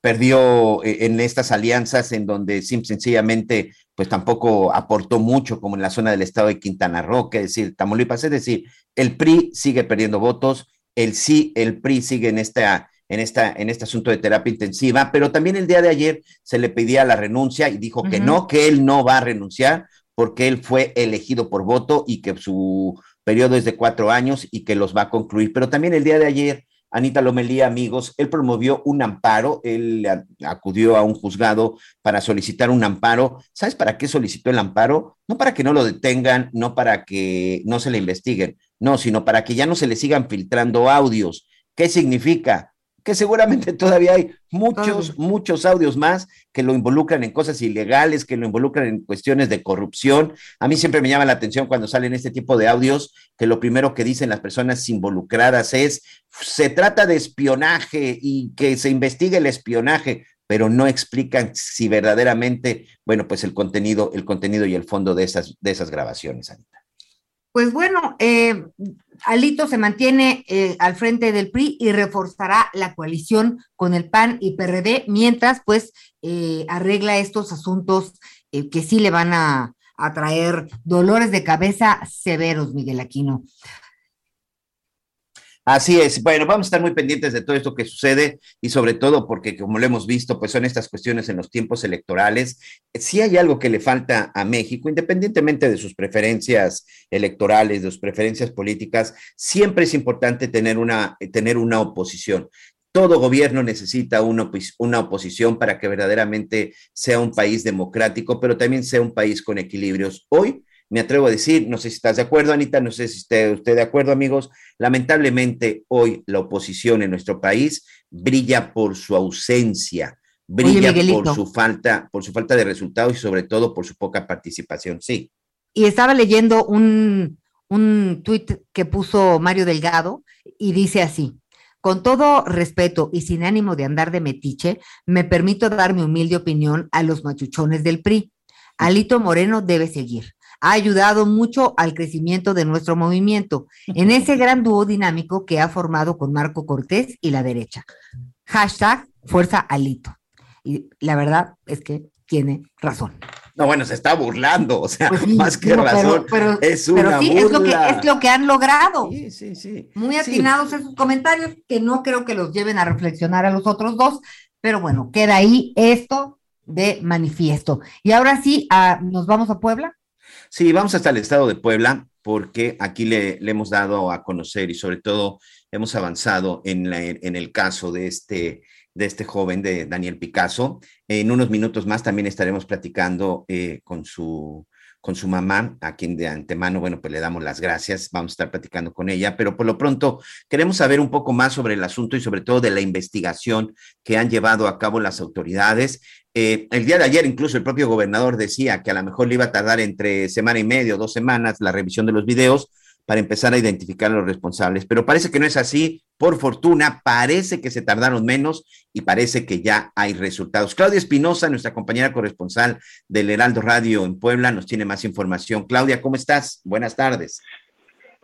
Speaker 2: perdió eh, en estas alianzas en donde sencillamente pues tampoco aportó mucho como en la zona del estado de Quintana Roo, es decir, Tamaulipas, es decir, el PRI sigue perdiendo votos, el sí, el PRI sigue en esta en, esta, en este asunto de terapia intensiva, pero también el día de ayer se le pedía la renuncia y dijo que no, que él no va a renunciar porque él fue elegido por voto y que su periodo es de cuatro años y que los va a concluir. Pero también el día de ayer, Anita Lomelía, amigos, él promovió un amparo, él acudió a un juzgado para solicitar un amparo. ¿Sabes para qué solicitó el amparo? No para que no lo detengan, no para que no se le investiguen, no, sino para que ya no se le sigan filtrando audios. ¿Qué significa? Que seguramente todavía hay muchos, muchos audios más que lo involucran en cosas ilegales, que lo involucran en cuestiones de corrupción. A mí siempre me llama la atención cuando salen este tipo de audios que lo primero que dicen las personas involucradas es, se trata de espionaje y que se investigue el espionaje, pero no explican si verdaderamente, bueno, pues el contenido, el contenido y el fondo de esas, de esas grabaciones, Anita.
Speaker 1: Pues bueno, eh, Alito se mantiene eh, al frente del PRI y reforzará la coalición con el PAN y PRD mientras pues eh, arregla estos asuntos eh, que sí le van a, a traer dolores de cabeza severos, Miguel Aquino.
Speaker 2: Así es. Bueno, vamos a estar muy pendientes de todo esto que sucede y sobre todo porque, como lo hemos visto, pues son estas cuestiones en los tiempos electorales. Si hay algo que le falta a México, independientemente de sus preferencias electorales, de sus preferencias políticas, siempre es importante tener una, tener una oposición. Todo gobierno necesita una, una, oposición para que verdaderamente sea un país democrático, pero también sea un país con equilibrios. Hoy me atrevo a decir, no sé si estás de acuerdo, Anita, no sé si esté usted de acuerdo, amigos, lamentablemente hoy la oposición en nuestro país brilla por su ausencia, brilla por su falta, por su falta de resultados y sobre todo por su poca participación. Sí.
Speaker 1: Y estaba leyendo un, un tuit que puso Mario Delgado y dice así. Con todo respeto y sin ánimo de andar de metiche, me permito dar mi humilde opinión a los machuchones del PRI. Alito Moreno debe seguir ha ayudado mucho al crecimiento de nuestro movimiento en ese gran dúo dinámico que ha formado con Marco Cortés y la derecha. Hashtag Fuerza Alito. Y la verdad es que tiene razón.
Speaker 2: No, bueno, se está burlando, o sea, pues más que razón, pero, es una sí,
Speaker 1: Es lo, que, es lo que han logrado. Sí, sí, sí. Muy atinados esos comentarios, que no creo que los lleven a reflexionar a los otros dos, pero bueno, queda ahí esto de manifiesto. Y ahora sí, ah, nos vamos a Puebla.
Speaker 2: Sí, vamos hasta el estado de Puebla porque aquí le, hemos dado a conocer y sobre todo hemos avanzado en, el caso de este, de este joven, de Daniel Picasso. En unos minutos más también estaremos platicando eh, con su con su mamá, a quien de antemano, bueno, pues le damos las gracias, vamos a estar platicando con ella, pero por lo pronto queremos saber un poco más sobre el asunto y sobre todo de la investigación que han llevado a cabo las autoridades. Eh, el día de ayer incluso el propio gobernador decía que a lo mejor le iba a tardar entre semana y medio, dos semanas la revisión de los videos, para empezar a identificar a los responsables. Pero parece que no es así. Por fortuna, parece que se tardaron menos y parece que ya hay resultados. Claudia Espinosa, nuestra compañera corresponsal del Heraldo Radio en Puebla, nos tiene más información. Claudia, ¿cómo estás? Buenas tardes.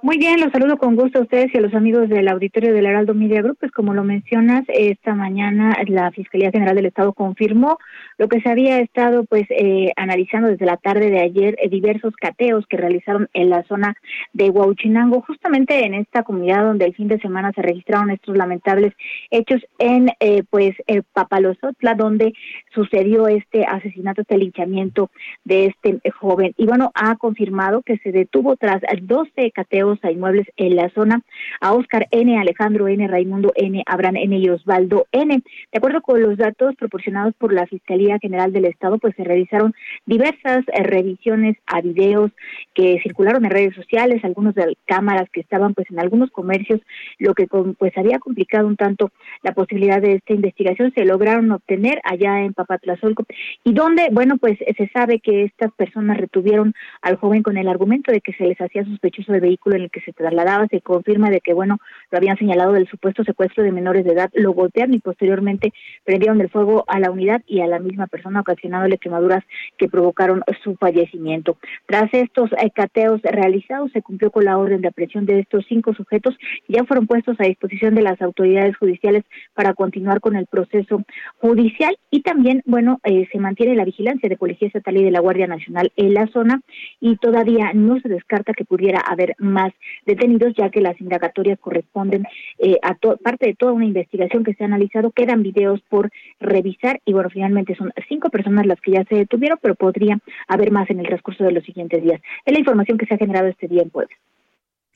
Speaker 10: Muy bien, los saludo con gusto a ustedes y a los amigos del auditorio del Heraldo Media Group. Pues como lo mencionas, esta mañana la Fiscalía General del Estado confirmó lo que se había estado pues eh, analizando desde la tarde de ayer, eh, diversos cateos que realizaron en la zona de Huauchinango, justamente en esta comunidad donde el fin de semana se registraron estos lamentables hechos en eh, pues Papalozotla, donde sucedió este asesinato, este linchamiento de este joven. Y bueno, ha confirmado que se detuvo tras 12 cateos a inmuebles en la zona. A Oscar N, Alejandro N, Raimundo N, Abraham N y Osvaldo N. De acuerdo con los datos proporcionados por la Fiscalía General del Estado, pues se realizaron diversas eh, revisiones a videos que circularon en redes sociales, algunos de cámaras que estaban pues en algunos comercios, lo que pues había complicado un tanto la posibilidad de esta investigación, se lograron obtener allá en Papatlazolco y donde, bueno, pues se sabe que estas personas retuvieron al joven con el argumento de que se les hacía sospechoso de vehículo en el que se trasladaba se confirma de que, bueno, lo habían señalado del supuesto secuestro de menores de edad, lo golpearon y posteriormente prendieron el fuego a la unidad y a la misma persona, ocasionándole quemaduras que provocaron su fallecimiento. Tras estos eh, cateos realizados, se cumplió con la orden de aprehensión de estos cinco sujetos ya fueron puestos a disposición de las autoridades judiciales para continuar con el proceso judicial y también, bueno, eh, se mantiene la vigilancia de Policía Estatal y de la Guardia Nacional en la zona y todavía no se descarta que pudiera haber más detenidos, ya que las indagatorias corresponden eh, a parte de toda una investigación que se ha analizado. Quedan videos por revisar y, bueno, finalmente son cinco personas las que ya se detuvieron, pero podría haber más en el transcurso de los siguientes días. Es la información que se ha generado este día en Puebla.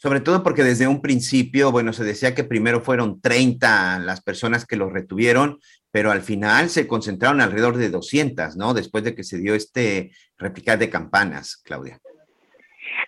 Speaker 2: Sobre todo porque desde un principio, bueno, se decía que primero fueron 30 las personas que los retuvieron, pero al final se concentraron alrededor de 200, ¿no? Después de que se dio este replicar de campanas, Claudia.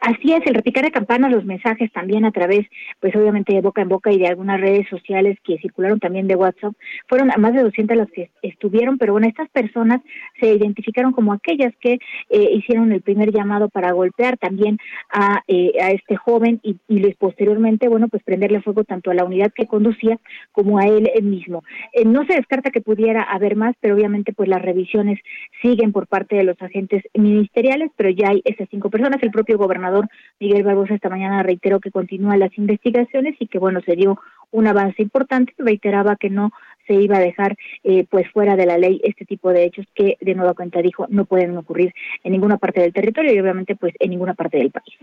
Speaker 10: Así es, el repicar de campanas, los mensajes también a través, pues obviamente de boca en boca y de algunas redes sociales que circularon también de WhatsApp, fueron a más de 200 las que estuvieron, pero bueno, estas personas se identificaron como aquellas que eh, hicieron el primer llamado para golpear también a, eh, a este joven y, y les posteriormente, bueno, pues prenderle fuego tanto a la unidad que conducía como a él mismo. Eh, no se descarta que pudiera haber más, pero obviamente pues las revisiones siguen por parte de los agentes ministeriales, pero ya hay esas cinco personas, el propio gobernador Miguel Barbosa esta mañana reiteró que continúan las investigaciones y que, bueno, se dio un avance importante. Reiteraba que no se iba a dejar eh, pues fuera de la ley este tipo de hechos que de nueva cuenta dijo no pueden ocurrir en ninguna parte del territorio y obviamente pues en ninguna parte del país.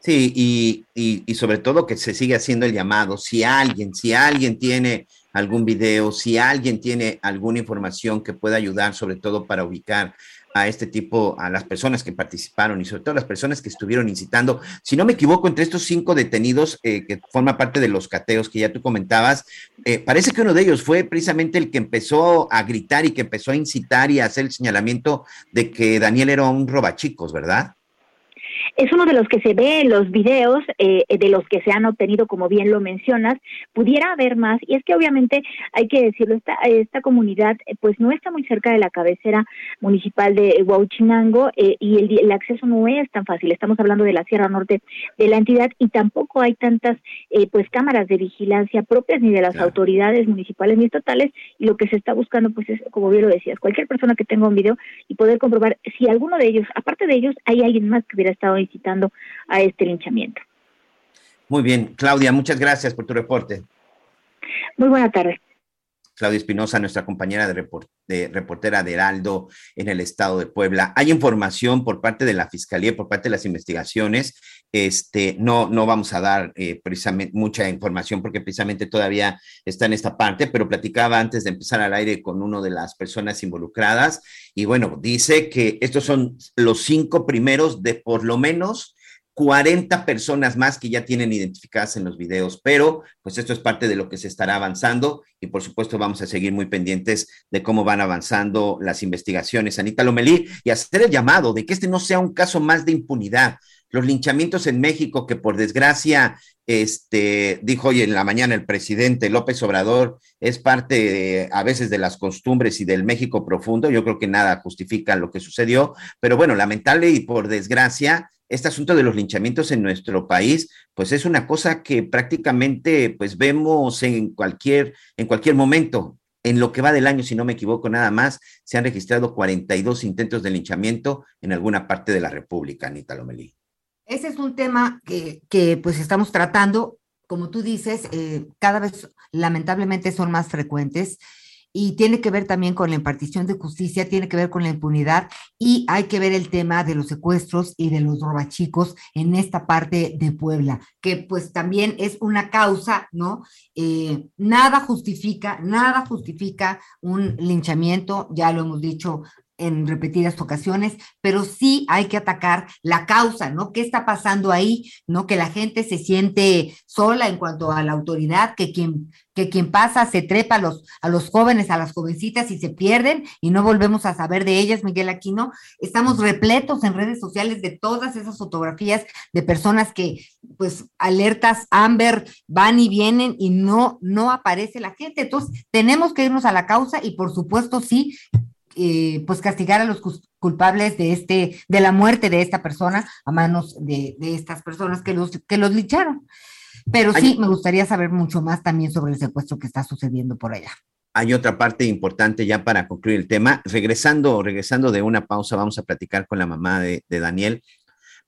Speaker 2: Sí, y, y, y, sobre todo que se sigue haciendo el llamado. Si alguien, si alguien tiene algún video, si alguien tiene alguna información que pueda ayudar, sobre todo para ubicar a este tipo, a las personas que participaron y sobre todo las personas que estuvieron incitando. Si no me equivoco, entre estos cinco detenidos eh, que forma parte de los cateos que ya tú comentabas, eh, parece que uno de ellos fue precisamente el que empezó a gritar y que empezó a incitar y a hacer el señalamiento de que Daniel era un robachicos, ¿verdad?
Speaker 10: Es uno de los que se ve en los videos, eh, de los que se han obtenido, como bien lo mencionas, pudiera haber más, y es que obviamente hay que decirlo, esta, esta comunidad eh, pues no está muy cerca de la cabecera municipal de Huachinango eh, y el, el, acceso no es tan fácil, estamos hablando de la Sierra Norte de la entidad y tampoco hay tantas eh, pues cámaras de vigilancia propias ni de las claro. autoridades municipales ni estatales, y lo que se está buscando pues es, como bien lo decías, cualquier persona que tenga un video y poder comprobar si alguno de ellos, aparte de ellos, hay alguien más que hubiera estado incitando a este linchamiento.
Speaker 2: Muy bien, Claudia, muchas gracias por tu reporte.
Speaker 10: Muy buena tarde.
Speaker 2: Claudia Espinosa, nuestra compañera de, report, de, reportera de Heraldo en el estado de Puebla. Hay información por parte de la Fiscalía, por parte de las investigaciones. Este, no, no vamos a dar eh, precisamente mucha información porque precisamente todavía está en esta parte, pero platicaba antes de empezar al aire con una de las personas involucradas y bueno, dice que estos son los cinco primeros de por lo menos 40 personas más que ya tienen identificadas en los videos, pero pues esto es parte de lo que se estará avanzando y por supuesto vamos a seguir muy pendientes de cómo van avanzando las investigaciones. Anita Lomelí, y hacer el llamado de que este no sea un caso más de impunidad. Los linchamientos en México, que por desgracia, este, dijo hoy en la mañana el presidente López Obrador, es parte de, a veces de las costumbres y del México profundo. Yo creo que nada justifica lo que sucedió, pero bueno, lamentable y por desgracia, este asunto de los linchamientos en nuestro país, pues es una cosa que prácticamente pues vemos en cualquier, en cualquier momento. En lo que va del año, si no me equivoco, nada más, se han registrado 42 intentos de linchamiento en alguna parte de la República, Anita Lomelí.
Speaker 1: Ese es un tema que, pues estamos tratando, como tú dices, eh, cada vez lamentablemente son más frecuentes y tiene que ver también con la impartición de justicia, tiene que ver con la impunidad y hay que ver el tema de los secuestros y de los robachicos en esta parte de Puebla, que pues también es una causa, ¿no? Eh, nada justifica, nada justifica un linchamiento, ya lo hemos dicho en repetidas ocasiones, pero sí hay que atacar la causa, ¿no? ¿Qué está pasando ahí? ¿No? Que la gente se siente sola en cuanto a la autoridad, que quien, que quien pasa se trepa a los, a los jóvenes, a las jovencitas y se pierden y no volvemos a saber de ellas, Miguel Aquino. Estamos repletos en redes sociales de todas esas fotografías de personas que, pues, alertas Amber van y vienen y no, no aparece la gente. Entonces, tenemos que irnos a la causa y, por supuesto, sí, eh, pues castigar a los culpables de este, de la muerte de esta persona a manos de, de estas personas que los, que los licharon. Pero sí, me gustaría saber mucho más también sobre el secuestro que está sucediendo por allá.
Speaker 2: Hay otra parte importante ya para concluir el tema. Regresando, regresando de una pausa, vamos a platicar con la mamá de, de Daniel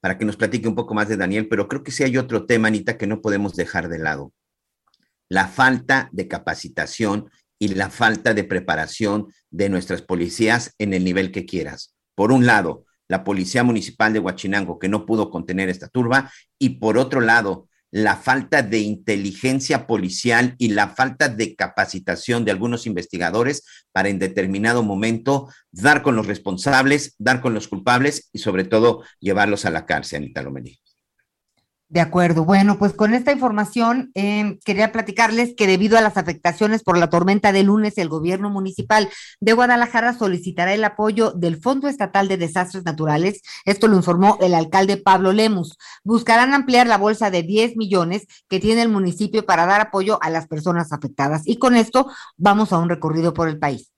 Speaker 2: para que nos platique un poco más de Daniel, pero creo que sí hay otro tema, Anita, que no podemos dejar de lado. La falta de capacitación y la falta de preparación de nuestras policías en el nivel que quieras. Por un lado, la Policía Municipal de Huachinango, que no pudo contener esta turba, y por otro lado, la falta de inteligencia policial y la falta de capacitación de algunos investigadores para en determinado momento dar con los responsables, dar con los culpables y sobre todo llevarlos a la cárcel, Anita Lomelí.
Speaker 1: De acuerdo. Bueno, pues con esta información eh, quería platicarles que debido a las afectaciones por la tormenta de lunes, el gobierno municipal de Guadalajara solicitará el apoyo del Fondo Estatal de Desastres Naturales. Esto lo informó el alcalde Pablo Lemus. Buscarán ampliar la bolsa de 10 millones que tiene el municipio para dar apoyo a las personas afectadas. Y con esto vamos a un recorrido por el país.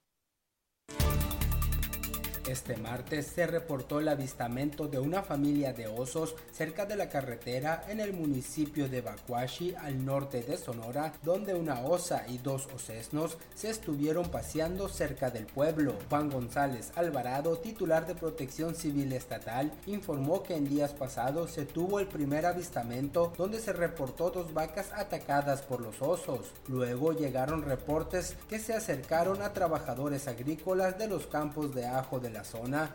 Speaker 11: Este martes se reportó el avistamiento de una familia de osos cerca de la carretera en el municipio de Bacuashi, al norte de Sonora, donde una osa y dos osesnos se estuvieron paseando cerca del pueblo. Juan González Alvarado, titular de Protección Civil Estatal, informó que en días pasados se tuvo el primer avistamiento donde se reportó dos vacas atacadas por los osos. Luego llegaron reportes que se acercaron a trabajadores agrícolas de los campos de ajo de la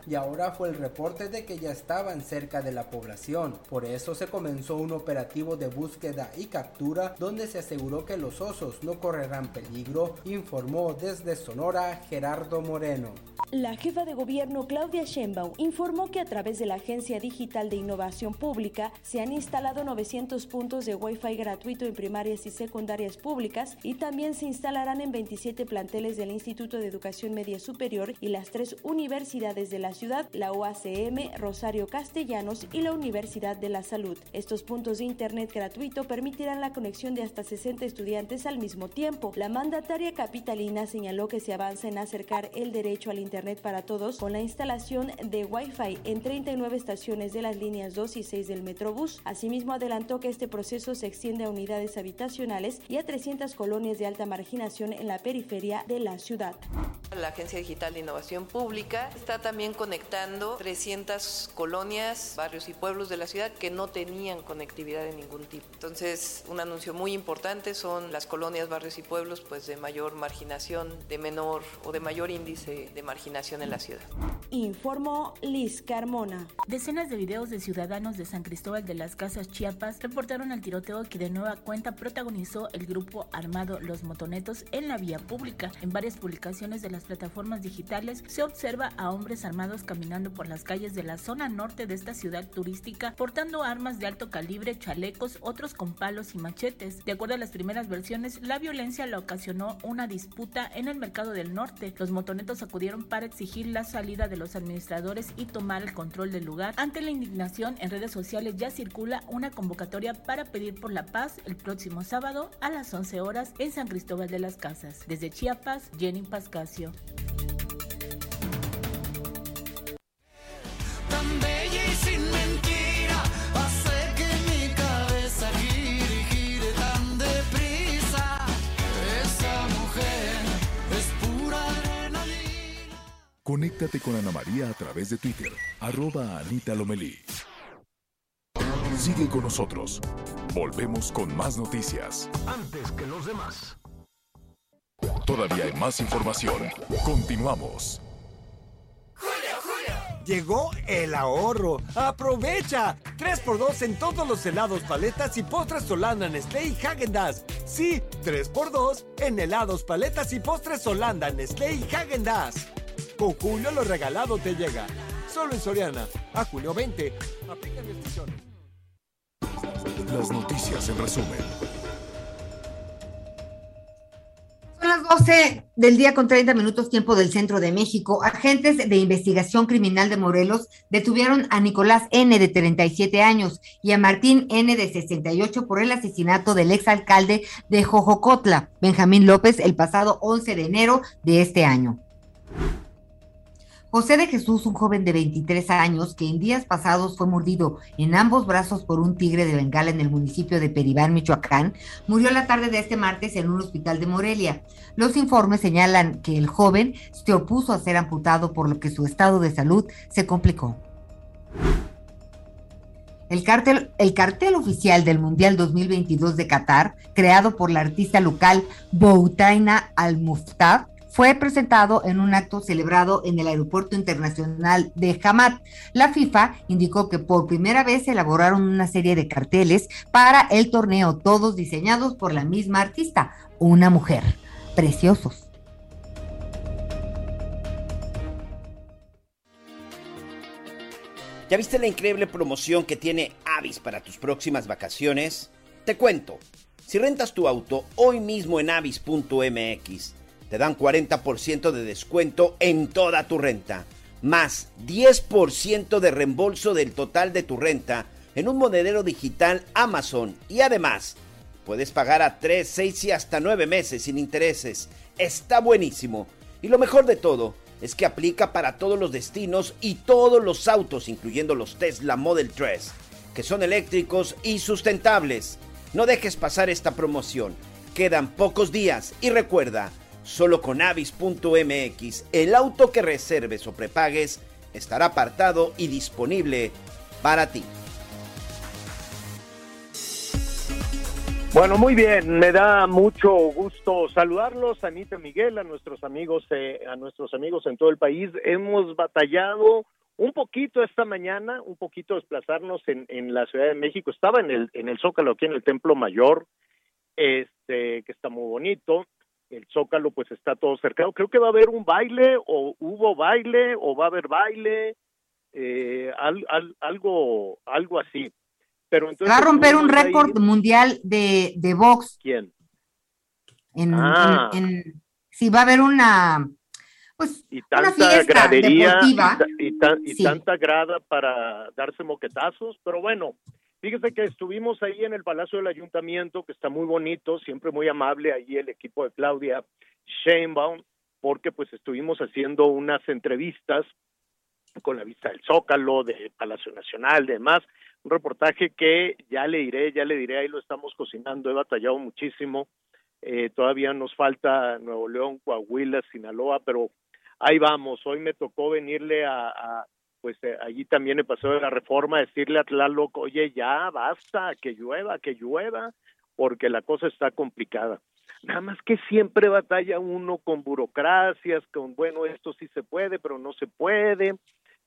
Speaker 11: y ahora fue el reporte de que ya estaban cerca de la población. Por eso se comenzó un operativo de búsqueda y captura donde se aseguró que los osos no correrán peligro, informó desde Sonora Gerardo Moreno.
Speaker 12: La jefa de gobierno Claudia Sheinbaum informó que a través de la Agencia Digital de Innovación Pública se han instalado 900 puntos de Wi-Fi gratuito en primarias y secundarias públicas y también se instalarán en 27 planteles del Instituto de Educación Media Superior y las tres universidades de la ciudad, la UACM, Rosario Castellanos y la Universidad de la Salud. Estos puntos de Internet gratuito permitirán la conexión de hasta 60 estudiantes al mismo tiempo. La mandataria capitalina señaló que se avanza en acercar el derecho al Internet para todos con la instalación de Wi-Fi en 39 estaciones de las líneas 2 y 6 del Metrobús. Asimismo, adelantó que este proceso se extiende a unidades habitacionales y a 300 colonias de alta marginación en la periferia de la ciudad.
Speaker 13: La Agencia Digital de Innovación Pública está también conectando 300 colonias, barrios y pueblos de la ciudad que no tenían conectividad de ningún tipo. Entonces, un anuncio muy importante son las colonias, barrios y pueblos pues de mayor marginación, de menor o de mayor índice de marginación en la ciudad.
Speaker 12: Informó Liz Carmona.
Speaker 14: Decenas de videos de ciudadanos de San Cristóbal de las Casas Chiapas reportaron el tiroteo que de nueva cuenta protagonizó el grupo armado Los Motonetos en la vía pública. En varias publicaciones de las plataformas digitales se observa a hombres armados caminando por las calles de la zona norte de esta ciudad turística portando armas de alto calibre, chalecos, otros con palos y machetes. De acuerdo a las primeras versiones, la violencia la ocasionó una disputa en el mercado del norte. Los motonetos acudieron para exigir la salida de los administradores y tomar el control del lugar. Ante la indignación, en redes sociales ya circula una convocatoria para pedir por la paz el próximo sábado a las 11 horas en San Cristóbal de las Casas. Desde Chiapas, Jenny Pascasio.
Speaker 4: Conéctate con Ana María a través de Twitter, arroba Anita Lomelí. Sigue con nosotros. Volvemos con más noticias.
Speaker 5: Antes que los demás.
Speaker 4: Todavía hay más información. Continuamos.
Speaker 5: Llegó el ahorro. ¡Aprovecha! 3x2 en todos los helados, paletas y postres Solanda, Nestlé y Häagen-Dazs. Sí, 3x2 en helados, paletas y postres Solanda, Nestlé y Häagen-Dazs. Con Julio lo regalado te llega. Solo en Soriana. A julio 20. Aplica restricciones.
Speaker 4: Las noticias en resumen.
Speaker 1: Son las 12 del día con 30 minutos tiempo del centro de México. Agentes de investigación criminal de Morelos detuvieron a Nicolás N de 37 años y a Martín N de 68 por el asesinato del exalcalde de Jojocotla, Benjamín López, el pasado 11 de enero de este año. José de Jesús, un joven de 23 años que en días pasados fue mordido en ambos brazos por un tigre de Bengala en el municipio de Peribán, Michoacán, murió la tarde de este martes en un hospital de Morelia. Los informes señalan que el joven se opuso a ser amputado por lo que su estado de salud se complicó. El cartel, el cartel oficial del Mundial 2022 de Qatar, creado por la artista local Boutaina Al-Muftaf, fue presentado en un acto celebrado en el Aeropuerto Internacional de Hamad. La FIFA indicó que por primera vez se elaboraron una serie de carteles para el torneo, todos diseñados por la misma artista, una mujer. Preciosos.
Speaker 15: ¿Ya viste la increíble promoción que tiene Avis para tus próximas vacaciones? Te cuento. Si rentas tu auto hoy mismo en avis.mx, te dan 40% de descuento en toda tu renta, más 10% de reembolso del total de tu renta en un monedero digital Amazon y además puedes pagar a 3, 6 y hasta 9 meses sin intereses. Está buenísimo. Y lo mejor de todo es que aplica para todos los destinos y todos los autos, incluyendo los Tesla Model 3, que son eléctricos y sustentables. No dejes pasar esta promoción. Quedan pocos días y recuerda, solo con avis.mx, el auto que reserves o prepagues estará apartado y disponible para ti.
Speaker 16: Bueno, muy bien, me da mucho gusto saludarlos, Anita Miguel, a nuestros amigos, eh, a nuestros amigos en todo el país. Hemos batallado un poquito esta mañana, un poquito desplazarnos en, en la Ciudad de México. Estaba en el en el Zócalo aquí en el Templo Mayor, este que está muy bonito. El Zócalo pues está todo cercado. Creo que va a haber un baile o hubo baile o va a haber baile, eh, algo algo así. Pero entonces,
Speaker 1: Va a romper un récord mundial de, de box.
Speaker 16: ¿Quién?
Speaker 1: En, ah. en, sí, va a haber una, pues,
Speaker 16: y tanta
Speaker 1: una
Speaker 16: gradería y, y, tanta grada para darse moquetazos, pero bueno, fíjese que estuvimos ahí en el Palacio del Ayuntamiento, que está muy bonito, siempre muy amable ahí el equipo de Claudia Sheinbaum, porque pues estuvimos haciendo unas entrevistas con la vista del Zócalo, de Palacio Nacional, demás, un reportaje que ya le diré, ya le diré, ahí lo estamos cocinando, he batallado muchísimo, eh, todavía nos falta Nuevo León, Coahuila, Sinaloa, pero ahí vamos, hoy me tocó venirle a, pues eh, allí también pasado de la reforma, decirle a Tlaloc, oye, ya basta, que llueva, que llueva, porque la cosa está complicada. Nada más que siempre batalla uno con burocracias, con, bueno, esto sí se puede, pero no se puede,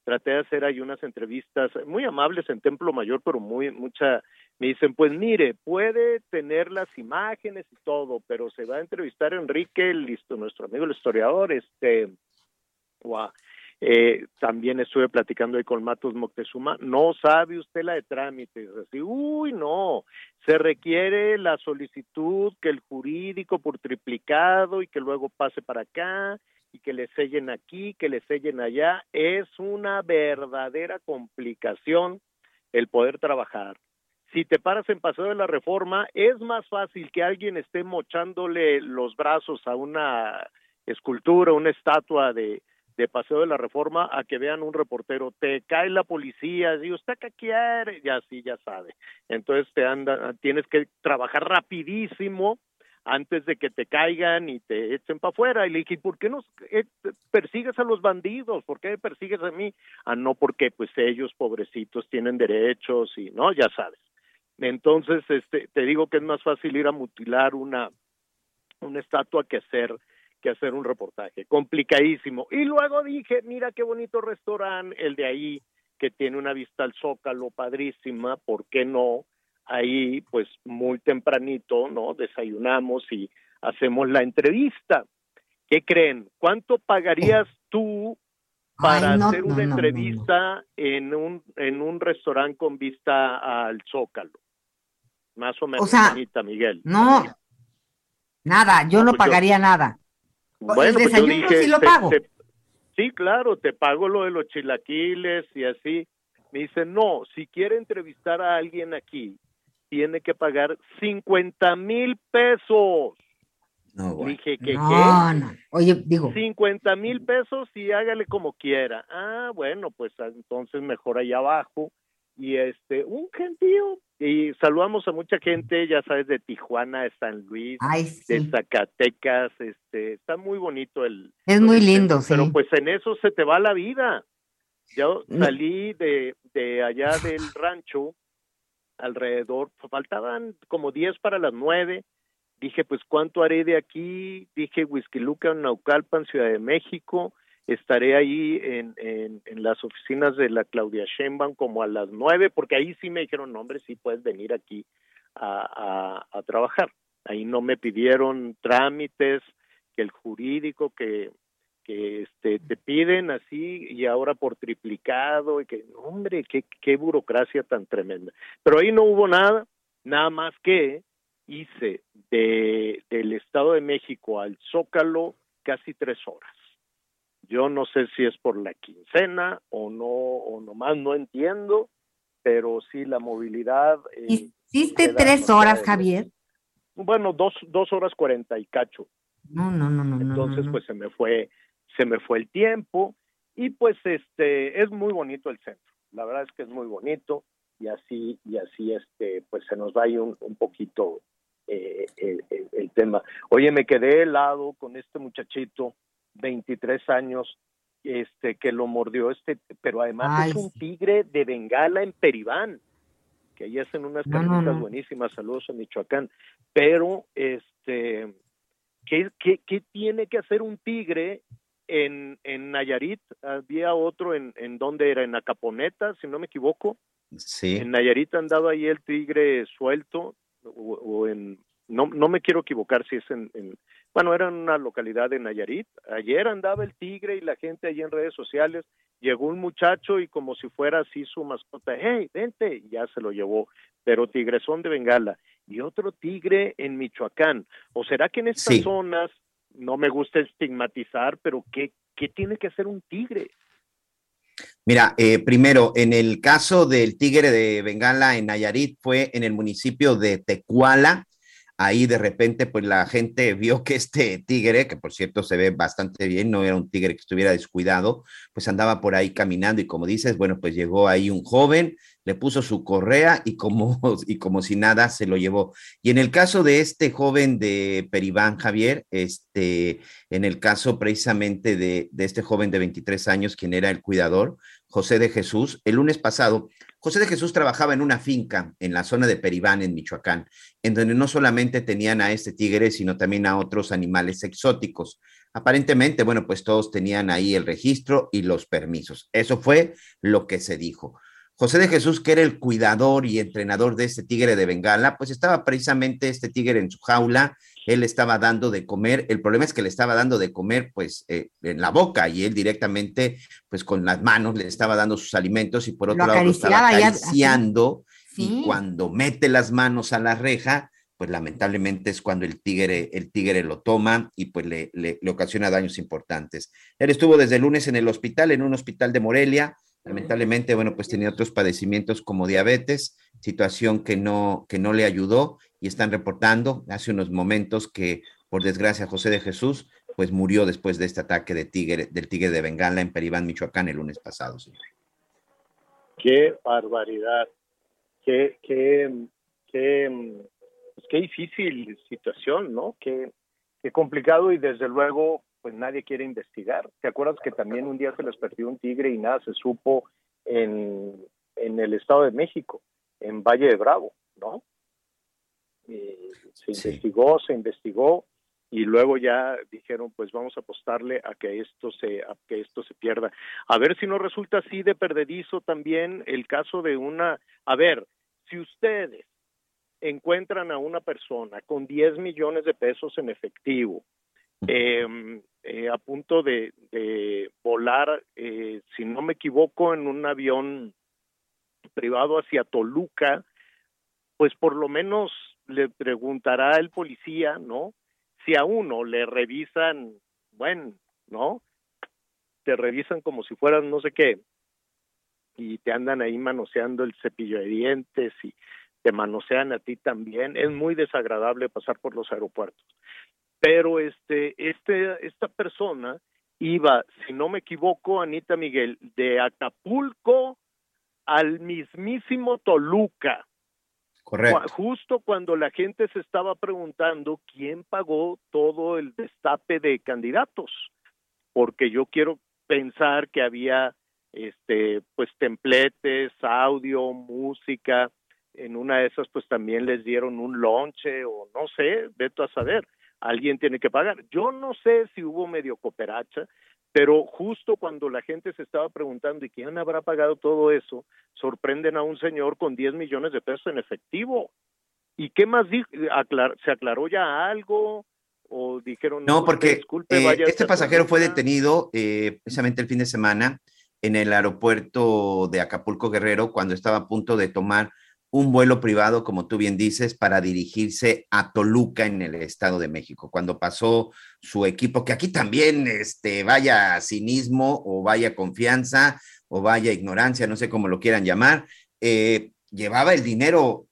Speaker 16: traté de hacer ahí unas entrevistas muy amables en Templo Mayor, pero muy mucha me dicen, pues mire, puede tener las imágenes y todo, pero se va a entrevistar Enrique, listo, nuestro amigo el historiador, este, eh, también estuve platicando ahí con Matos Moctezuma, no sabe usted la de trámites, así, uy, no, se requiere la solicitud que el jurídico por triplicado y que luego pase para acá y que le sellen aquí, que le sellen allá, es una verdadera complicación el poder trabajar. Si te paras en Paseo de la Reforma, es más fácil que alguien esté mochándole los brazos a una escultura, una estatua de, de Paseo de la Reforma a que vean un reportero, te cae la policía, y usted qué quiere, y así ya sabe. Entonces te anda, tienes que trabajar rapidísimo antes de que te caigan y te echen para afuera. Y le dije, ¿por qué no eh, persigues a los bandidos? ¿Por qué persigues a mí? Ah, no, porque pues ellos, pobrecitos, tienen derechos y, ¿no? Ya sabes. Entonces, este, te digo que es más fácil ir a mutilar una, una estatua que hacer que hacer un reportaje, complicadísimo. Y luego dije, mira qué bonito restaurante, el de ahí, que tiene una vista al zócalo padrísima, ¿por qué no? ahí pues muy tempranito, ¿no? Desayunamos y hacemos la entrevista. ¿Qué creen? ¿Cuánto pagarías tú para hacer una entrevista en un en un restaurante con vista al Zócalo? Más o menos,
Speaker 1: o
Speaker 16: Miguel.
Speaker 1: No. Nada, yo no pues pagaría nada.
Speaker 16: Bueno, pues yo dije, sí lo pago. sí, claro, te pago lo de los chilaquiles y así. Me dice, no, si quiere entrevistar a alguien aquí, tiene que pagar 50 mil pesos.
Speaker 1: No,
Speaker 16: Dije que
Speaker 1: no,
Speaker 16: qué?
Speaker 1: No. Oye, digo.
Speaker 16: 50 mil pesos y hágale como quiera. Ah, bueno, pues entonces mejor allá abajo. Y este, un gentío. Y saludamos a mucha gente, ya sabes, de Tijuana, de San Luis, de Zacatecas. Este, está muy bonito el.
Speaker 1: Es muy lindo, sí.
Speaker 16: Pero pues en eso se te va la vida. Yo salí de, de allá del rancho alrededor, faltaban como 10 para las 9. Dije, pues, ¿cuánto haré de aquí? Dije, Whisky Luca, Naucalpan, Ciudad de México. Estaré ahí en, en, las oficinas de la Claudia Sheinbaum como a las 9, porque ahí sí me dijeron, hombre, sí puedes venir aquí a, a, a trabajar. Ahí no me pidieron trámites, que el jurídico, que que este, te piden así y ahora por triplicado y que, hombre, qué, qué burocracia tan tremenda. Pero ahí no hubo nada, nada más que hice de, del Estado de México al Zócalo casi tres horas. Yo no sé si es por la quincena o no, o nomás no entiendo, pero sí la movilidad.
Speaker 1: Eh, ¿Hiciste tres horas, Javier?
Speaker 16: Bueno, dos, dos horas cuarenta y cacho.
Speaker 1: No, no, no, no.
Speaker 16: Entonces, pues se me fue, se me fue el tiempo y pues este es muy bonito el centro. La verdad es que es muy bonito y así y así este pues se nos va ahí un, un poquito eh, el, el, el, tema. Oye, me quedé helado con este muchachito, 23 años, este que lo mordió este, pero además Ay. es un tigre de Bengala en Peribán, que ahí hacen unas
Speaker 1: No, no,
Speaker 16: carnitas
Speaker 1: no.
Speaker 16: buenísimas, saludos a Michoacán, pero este ¿qué, qué, qué tiene que hacer un tigre en, en Nayarit? Había otro en, en donde era, en Acaponeta, si no me equivoco.
Speaker 2: Sí.
Speaker 16: En Nayarit andaba ahí el tigre suelto, o, o en, no, no me quiero equivocar si es en, en, bueno, era en una localidad de Nayarit. Ayer andaba el tigre y la gente allí en redes sociales, llegó un muchacho y como si fuera así su mascota, hey, vente, y ya se lo llevó, pero tigresón de Bengala. Y otro tigre en Michoacán. ¿O será que en estas
Speaker 2: Sí.
Speaker 16: zonas, no me gusta estigmatizar, pero qué, qué tiene que hacer un tigre?
Speaker 2: Mira, eh, primero, en el caso del tigre de Bengala en Nayarit fue en el municipio de Tecuala. Ahí de repente, pues la gente vio que este tigre, que por cierto se ve bastante bien, no era un tigre que estuviera descuidado, pues andaba por ahí caminando y como dices, bueno, pues llegó ahí un joven, le puso su correa y como, y como si nada se lo llevó. Y en el caso de este joven de Peribán, Javier, este, en el caso precisamente de, de este joven de 23 años, quien era el cuidador, José de Jesús, el lunes pasado, José de Jesús trabajaba en una finca en la zona de Peribán, en Michoacán, en donde no solamente tenían a este tigre, sino también a otros animales exóticos. Aparentemente, bueno, pues todos tenían ahí el registro y los permisos. Eso fue lo que se dijo. José de Jesús, que era el cuidador y entrenador de este tigre de Bengala, pues estaba precisamente este tigre en su jaula, él estaba dando de comer, el problema es que le estaba dando de comer pues eh, en la boca y él directamente pues con las manos le estaba dando sus alimentos y por otro
Speaker 1: Lo
Speaker 2: lado lo estaba acariciando
Speaker 1: Sí.
Speaker 2: y cuando mete las manos a la reja, pues lamentablemente es cuando el tigre, el tigre lo toma y pues le, le, le ocasiona daños importantes. Él estuvo desde el lunes en el hospital, en un hospital de Morelia, lamentablemente, bueno, pues tenía otros padecimientos como diabetes, situación que no, que no le ayudó y están reportando hace unos momentos que, por desgracia, José de Jesús, pues murió después de este ataque de tigre, del tigre de Bengala en Peribán, Michoacán, el lunes pasado, señor.
Speaker 16: Qué barbaridad, qué, qué, qué, pues qué difícil situación, ¿no? Qué, qué complicado y desde luego, pues nadie quiere investigar. ¿Te acuerdas que también un día se les perdió un tigre y nada se supo en, en el Estado de México, en Valle de Bravo, ¿no? Y se
Speaker 2: Sí.
Speaker 16: investigó, se investigó y luego ya dijeron pues vamos a apostarle a que esto se a que esto se pierda a ver si no resulta así de perdedizo también el caso de una a ver si ustedes encuentran a una persona con 10 millones de pesos en efectivo eh, eh, a punto de, de volar eh, si no me equivoco en un avión privado hacia Toluca pues por lo menos le preguntará el policía, ¿no? Si a uno le revisan, bueno, ¿no? Te revisan como si fueran no sé qué, y te andan ahí manoseando el cepillo de dientes y te manosean a ti también. Es muy desagradable pasar por los aeropuertos. Pero este, este, esta persona iba, si no me equivoco, Anita Miguel, de Acapulco al mismísimo Toluca. Justo cuando la gente se estaba preguntando quién pagó todo el destape de candidatos, porque yo quiero pensar que había este pues templetes, audio, música, en una de esas pues también les dieron un lonche o no sé, veto a saber, alguien tiene que pagar. Yo no sé si hubo medio cooperacha, pero justo cuando la gente se estaba preguntando ¿y quién habrá pagado todo eso? Sorprenden a un señor con 10 millones de pesos en efectivo. ¿Y qué más dijo? Aclar- ¿Se aclaró ya algo? ¿O dijeron
Speaker 2: No, porque
Speaker 16: disculpe,
Speaker 2: eh,
Speaker 16: vaya
Speaker 2: este pasajero fue
Speaker 16: Toluca"?
Speaker 2: detenido eh, precisamente el fin de semana en el aeropuerto de Acapulco Guerrero cuando estaba a punto de tomar un vuelo privado, como tú bien dices, para dirigirse a Toluca en el Estado de México. Cuando pasó su equipo, que aquí también este, vaya cinismo o vaya confianza o vaya ignorancia, no sé cómo lo quieran llamar, eh, llevaba el dinero,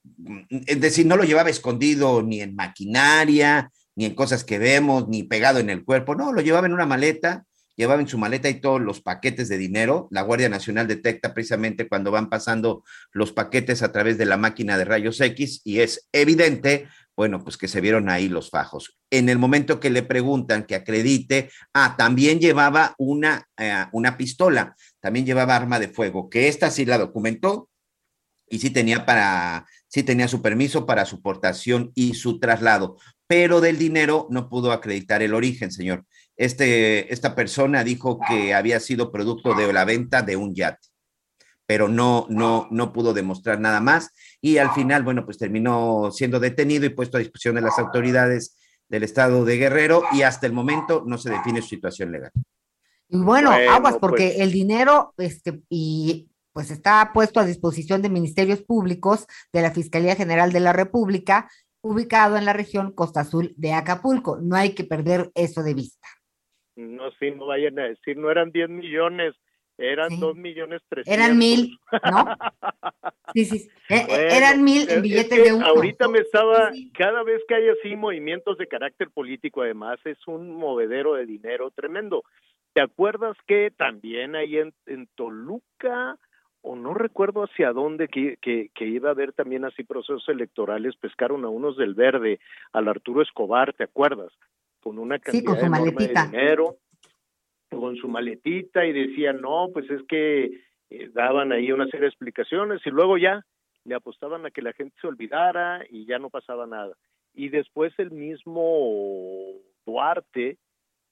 Speaker 2: es decir, no lo llevaba escondido ni en maquinaria, ni en cosas que vemos, ni pegado en el cuerpo, no, lo llevaba en una maleta llevaba en su maleta y todos los paquetes de dinero. La Guardia Nacional detecta precisamente cuando van pasando los paquetes a través de la máquina de rayos X y es evidente, bueno, pues que se vieron ahí los fajos. En el momento que le preguntan que acredite, ah, también llevaba una, eh, una pistola, también llevaba arma de fuego, que esta sí la documentó y sí tenía para, sí tenía su permiso para su portación y su traslado, pero del dinero no pudo acreditar el origen, señor. Este, esta persona dijo que había sido producto de la venta de un yate, pero no, no, no pudo demostrar nada más y al final, bueno, pues terminó siendo detenido y puesto a disposición de las autoridades del estado de Guerrero y hasta el momento no se define su situación legal.
Speaker 1: Y bueno, aguas, porque el dinero, este, y pues está puesto a disposición de ministerios públicos de la Fiscalía General de la República, ubicado en la región Costa Azul de Acapulco. No hay que perder eso de vista.
Speaker 16: No, sí, no vayan a decir, no eran 10 millones, eran 2 millones 300.
Speaker 1: Eran mil, ¿no? Sí, sí, e, e, eran mil en billetes de uno.
Speaker 16: Ahorita me estaba, cada vez que hay así movimientos de carácter político, además, es un movedero de dinero tremendo. ¿Te acuerdas que también ahí en, en Toluca o no recuerdo hacia dónde que, que, iba a haber también así procesos electorales, pescaron a unos del verde, al Arturo Escobar, ¿te acuerdas? Con una cantidad enorme de dinero, con su maletita y decían, no, pues es que eh, daban ahí una serie de explicaciones y luego ya le apostaban a que la gente se olvidara y ya no pasaba nada. Y después el mismo Duarte,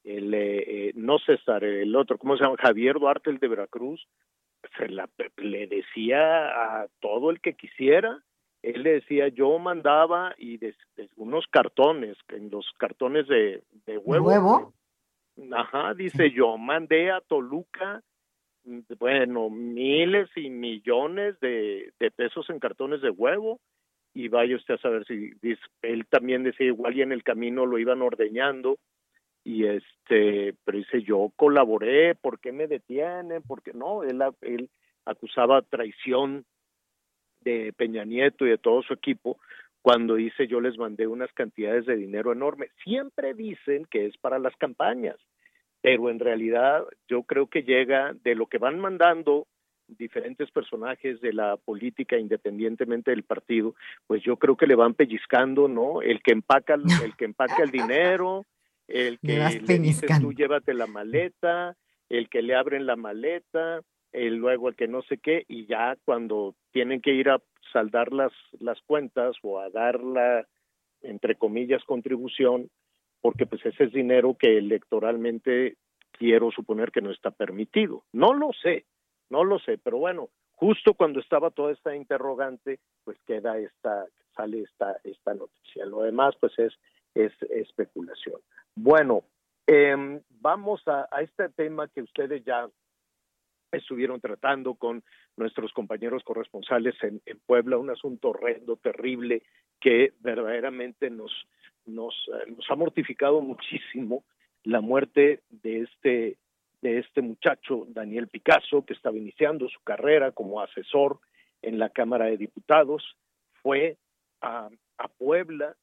Speaker 16: el, eh, eh, no César, el otro, ¿cómo se llama? Javier Duarte, el de Veracruz, se la, le decía a todo el que quisiera, él le decía, yo mandaba y unos cartones, en los cartones de, de huevo, ajá, dice, yo mandé a Toluca, bueno, miles y millones de, de pesos en cartones de huevo, y vaya usted a saber si dice, él también decía igual y en el camino lo iban ordeñando. Y este, pero dice yo colaboré, ¿por qué me detienen? Porque no, él, él acusaba traición de Peña Nieto y de todo su equipo cuando dice yo les mandé unas cantidades de dinero enormes. Siempre dicen que es para las campañas, pero en realidad yo creo que llega de lo que van mandando diferentes personajes de la política independientemente del partido, pues yo creo que le van pellizcando, ¿no? El que empaca el que empaca el dinero, el que le dice tú llévate la maleta, el que le abren la maleta, luego el que no sé qué, y ya cuando tienen que ir a saldar las, las cuentas o a dar la, entre comillas, contribución, porque pues ese es dinero que electoralmente quiero suponer que no está permitido. No lo sé, no lo sé, pero bueno, justo cuando estaba toda esta interrogante, pues queda esta, sale esta, esta noticia. Lo demás, pues es, es especulación. Bueno, eh, vamos a, este tema que ustedes ya estuvieron tratando con nuestros compañeros corresponsales en, Puebla, un asunto horrendo, terrible, que verdaderamente nos, nos, eh, nos ha mortificado muchísimo la muerte de este, de este muchacho, Daniel Picasso, que estaba iniciando su carrera como asesor en la Cámara de Diputados, fue a, a Puebla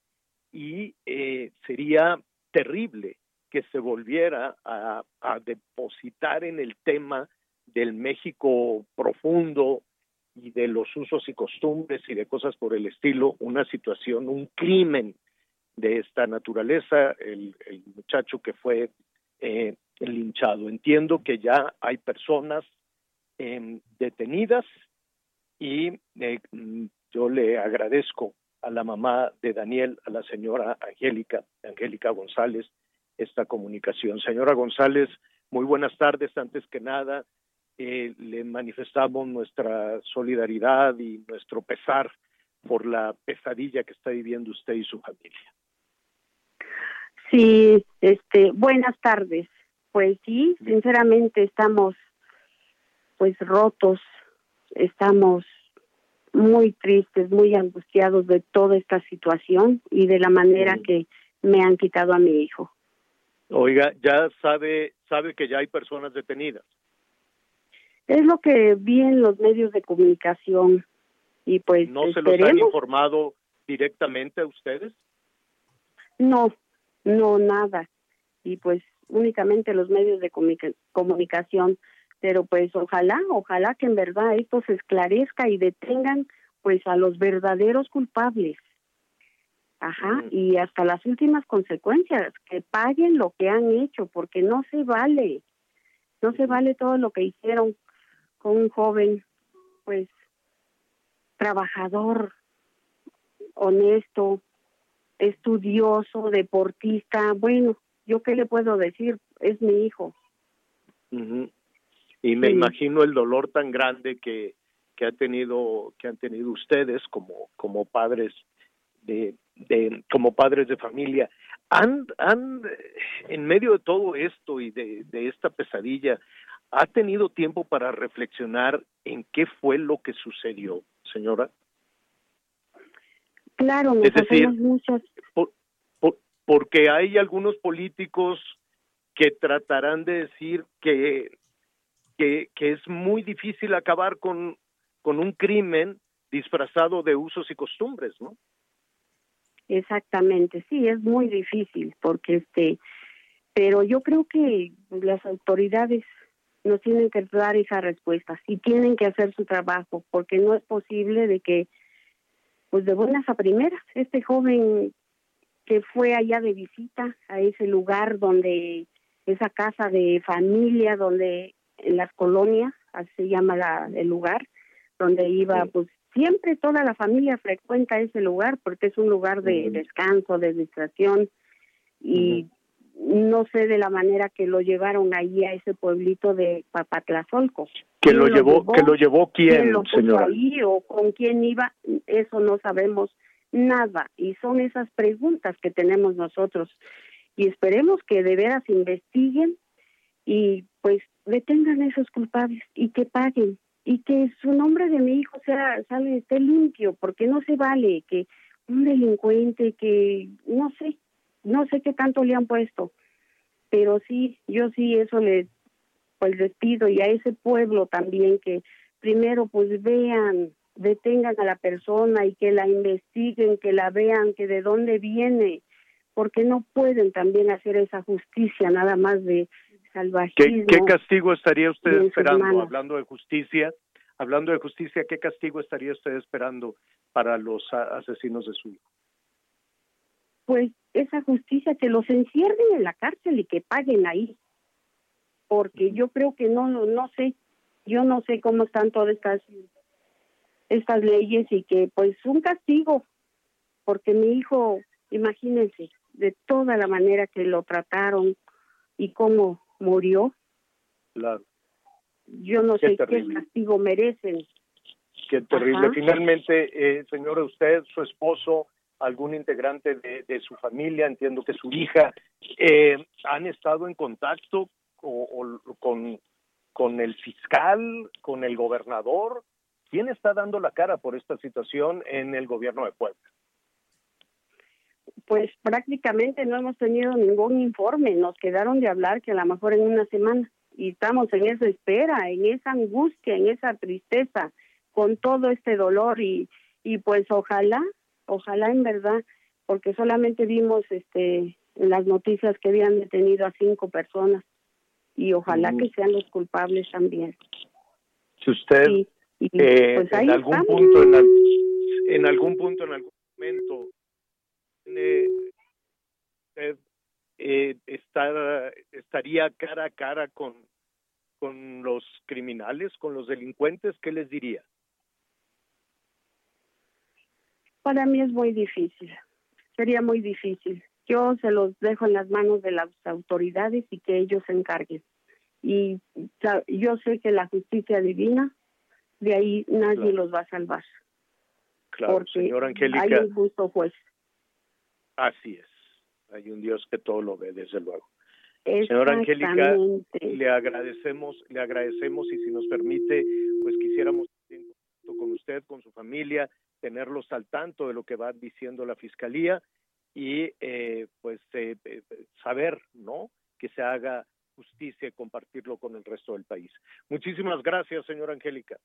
Speaker 16: y eh, sería terrible que se volviera a, depositar en el tema del México profundo y de los usos y costumbres y de cosas por el estilo, una situación, un crimen de esta naturaleza, el, muchacho que fue eh, linchado. Entiendo que ya hay personas em, detenidas y eh, yo le agradezco a la mamá de Daniel, a la señora Angélica, Angélica González, esta comunicación. Señora González, muy buenas tardes. Antes que nada, eh, le manifestamos nuestra solidaridad y nuestro pesar por la pesadilla que está viviendo usted y su familia.
Speaker 17: Sí, este, buenas tardes. Pues sí, sinceramente estamos pues rotos, estamos muy tristes, muy angustiados de toda esta situación y de la manera que me han quitado a mi hijo.
Speaker 16: Oiga, ya sabe sabe que ya hay personas detenidas.
Speaker 17: Es lo que vi en los medios de comunicación. Y pues
Speaker 16: ¿No se los han informado directamente a ustedes?
Speaker 17: No, no nada. Y pues únicamente los medios de comunicación, pero pues ojalá, ojalá que en verdad esto se esclarezca y detengan pues a los verdaderos culpables. Ajá, y hasta las últimas consecuencias, que paguen lo que han hecho, porque no se vale, no se vale todo lo que hicieron con un joven, pues, trabajador, honesto, estudioso, deportista, bueno, yo qué le puedo decir, es mi hijo.
Speaker 16: Y me imagino el dolor tan grande que, que ha tenido que han tenido ustedes como como padres de, de como padres de familia. Han han en medio de todo esto y de, de esta pesadilla ha tenido tiempo para reflexionar en qué fue lo que sucedió señora
Speaker 17: claro nos
Speaker 16: es decir
Speaker 17: muchas
Speaker 16: porque hay algunos políticos que tratarán de decir que, que, que es muy difícil acabar con, con un crimen disfrazado de usos y costumbres, ¿no?
Speaker 17: Exactamente, sí, es muy difícil porque este, pero yo creo que las autoridades nos tienen que dar esa respuesta y tienen que hacer su trabajo porque no es posible de que, pues de buenas a primeras, este joven que fue allá de visita a ese lugar donde, esa casa de familia, donde en las colonias, así se llama la, el lugar, donde iba, pues siempre toda la familia frecuenta ese lugar porque es un lugar de descanso, de distracción y no sé de la manera que lo llevaron ahí a ese pueblito de Papatlazolco.
Speaker 16: ¿Que lo llevó, que lo llevó quién,
Speaker 17: lo
Speaker 16: señora?
Speaker 17: ahí o con quién iba? Eso no sabemos nada. Y son esas preguntas que tenemos nosotros. Y esperemos que de veras investiguen y pues detengan a esos culpables y que paguen y que su nombre de mi hijo sea sale esté limpio porque no se vale que un delincuente que no sé no sé qué tanto le han puesto pero sí yo sí eso le pues les pido y a ese pueblo también que primero pues vean detengan a la persona y que la investiguen, que la vean, que de dónde viene, porque no pueden también hacer esa justicia nada más de salvajismo.
Speaker 16: ¿Qué, castigo estaría usted esperando, hablando de justicia? Hablando de justicia, ¿qué castigo estaría usted esperando para los asesinos de su hijo?
Speaker 17: Pues esa justicia, que los encierren en la cárcel y que paguen ahí, porque yo creo que no, no, no sé, yo no sé cómo están todas estas estas leyes y que pues un castigo, porque mi hijo, imagínense, de toda la manera que lo trataron y cómo murió.
Speaker 16: Claro.
Speaker 17: Yo no sé qué castigo merecen.
Speaker 16: Qué terrible. Finalmente, eh, señora, usted, su esposo, algún integrante de, su familia, entiendo que su hija, eh, han estado en contacto con, con el fiscal, con el gobernador, ¿Quién está dando la cara por esta situación en el gobierno de Puebla?
Speaker 17: Pues prácticamente no hemos tenido ningún informe, nos quedaron de hablar que a lo mejor en una semana. Y estamos en esa espera, en esa angustia, en esa tristeza, con todo este dolor y, y pues ojalá, ojalá en verdad, porque solamente vimos este en las noticias que habían detenido a cinco personas y ojalá que sean los culpables también.
Speaker 16: Si usted eh,
Speaker 17: pues
Speaker 16: en algún punto, en, algún punto, en algún momento, eh, estar, estaría cara a cara con, con los criminales, con los delincuentes, ¿qué les diría?
Speaker 17: Para mí es muy difícil, sería muy difícil. Yo se los dejo en las manos de las autoridades y que ellos se encarguen. Y yo sé que la justicia divina de ahí nadie los va a salvar.
Speaker 16: Claro,
Speaker 17: porque
Speaker 16: señora Angélica.
Speaker 17: Hay un justo juez.
Speaker 16: Así es. Hay un Dios que todo lo ve, desde luego. Señora Angélica, le agradecemos, le agradecemos y si nos permite, pues quisiéramos con usted, con su familia, tenerlos al tanto de lo que va diciendo la fiscalía y eh, pues eh, eh, saber, ¿no? Que se haga justicia y compartirlo con el resto del país. Muchísimas gracias, señora Angélica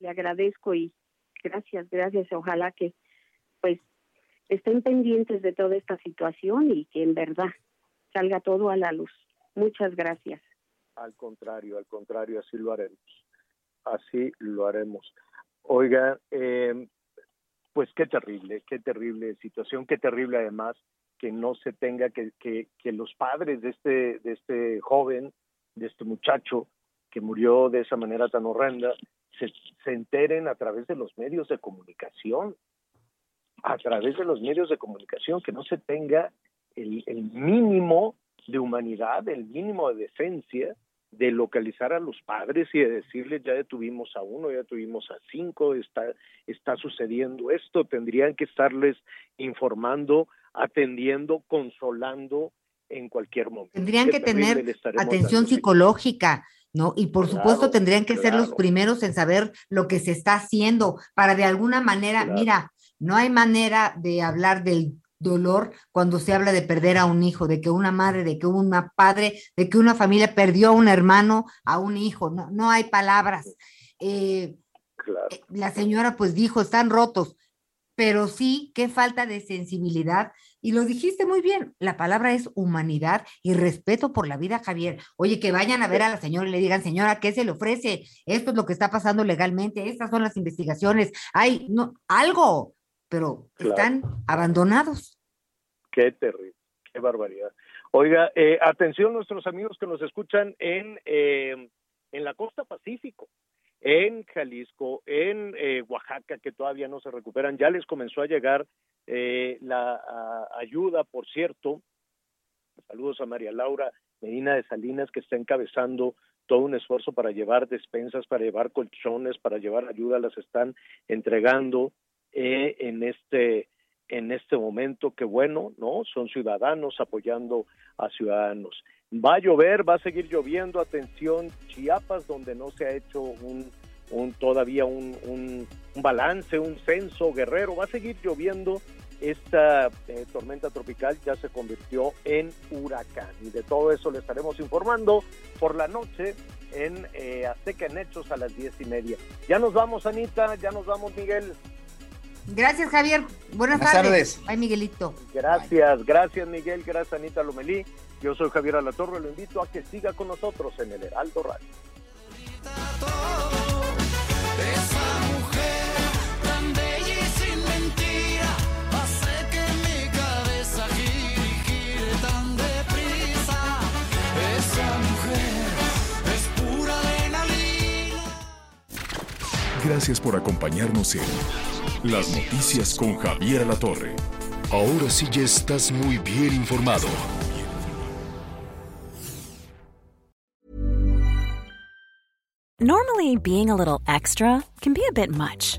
Speaker 17: le agradezco y gracias, gracias. Ojalá que pues estén pendientes de toda esta situación y que en verdad salga todo a la luz. Muchas gracias.
Speaker 16: Al contrario, al contrario, así lo haremos. Así lo haremos. Oiga, eh, pues qué terrible, qué terrible situación, qué terrible además que no se tenga que, que, que los padres de este, de este joven, de este muchacho que murió de esa manera tan horrenda, se, se enteren a través de los medios de comunicación, a través de los medios de comunicación, que no se tenga el, el mínimo de humanidad, el mínimo de decencia de localizar a los padres y de decirles ya detuvimos a uno, ya tuvimos a cinco, está, está sucediendo esto, tendrían que estarles informando, atendiendo, consolando en cualquier momento.
Speaker 1: Tendrían que tener atención psicológica, ¿no? Y por supuesto tendrían que ser los primeros en saber lo que se está haciendo para de alguna manera, mira, no hay manera de hablar del dolor cuando se habla de perder a un hijo, de que una madre, de que una padre, de que una familia perdió a un hermano, a un hijo, no, no hay palabras. Eh, eh, la señora pues dijo, están rotos, pero sí, qué falta de sensibilidad. Y lo dijiste muy bien, la palabra es humanidad y respeto por la vida, Javier. Oye, que vayan a ver a la señora y le digan, señora, ¿qué se le ofrece? Esto es lo que está pasando legalmente, estas son las investigaciones, hay no, algo, pero están abandonados.
Speaker 16: Qué terrible, qué barbaridad. Oiga, eh, atención nuestros amigos que nos escuchan en, eh, en la costa Pacífico, en Jalisco, en eh, Oaxaca, que todavía no se recuperan. Ya les comenzó a llegar la ayuda, por cierto. Saludos a María Laura Medina de Salinas, que está encabezando todo un esfuerzo para llevar despensas, para llevar colchones, para llevar ayuda, las están entregando eh, en este en este momento que bueno, ¿no? Son ciudadanos apoyando a ciudadanos. Va a llover, va a seguir lloviendo, atención, Chiapas, donde no se ha hecho un, todavía un, un, balance, un censo guerrero, va a seguir lloviendo. Esta eh, tormenta tropical ya se convirtió en huracán y de todo eso le estaremos informando por la noche en eh, Azteca en Hechos a las diez y media. Ya nos vamos, Anita, ya nos vamos, Miguel.
Speaker 1: Gracias, Javier. Buenas, tardes. Ay, Miguelito.
Speaker 16: Gracias, gracias, Miguel. Gracias, Anita Lomelí. Yo soy Javier Alatorre. Lo invito a que siga con nosotros en el Heraldo Radio.
Speaker 4: Gracias por acompañarnos en Las Noticias con Javier La Torre. Ahora sí ya estás muy bien informado.
Speaker 18: Normally, being a little extra can be a bit much,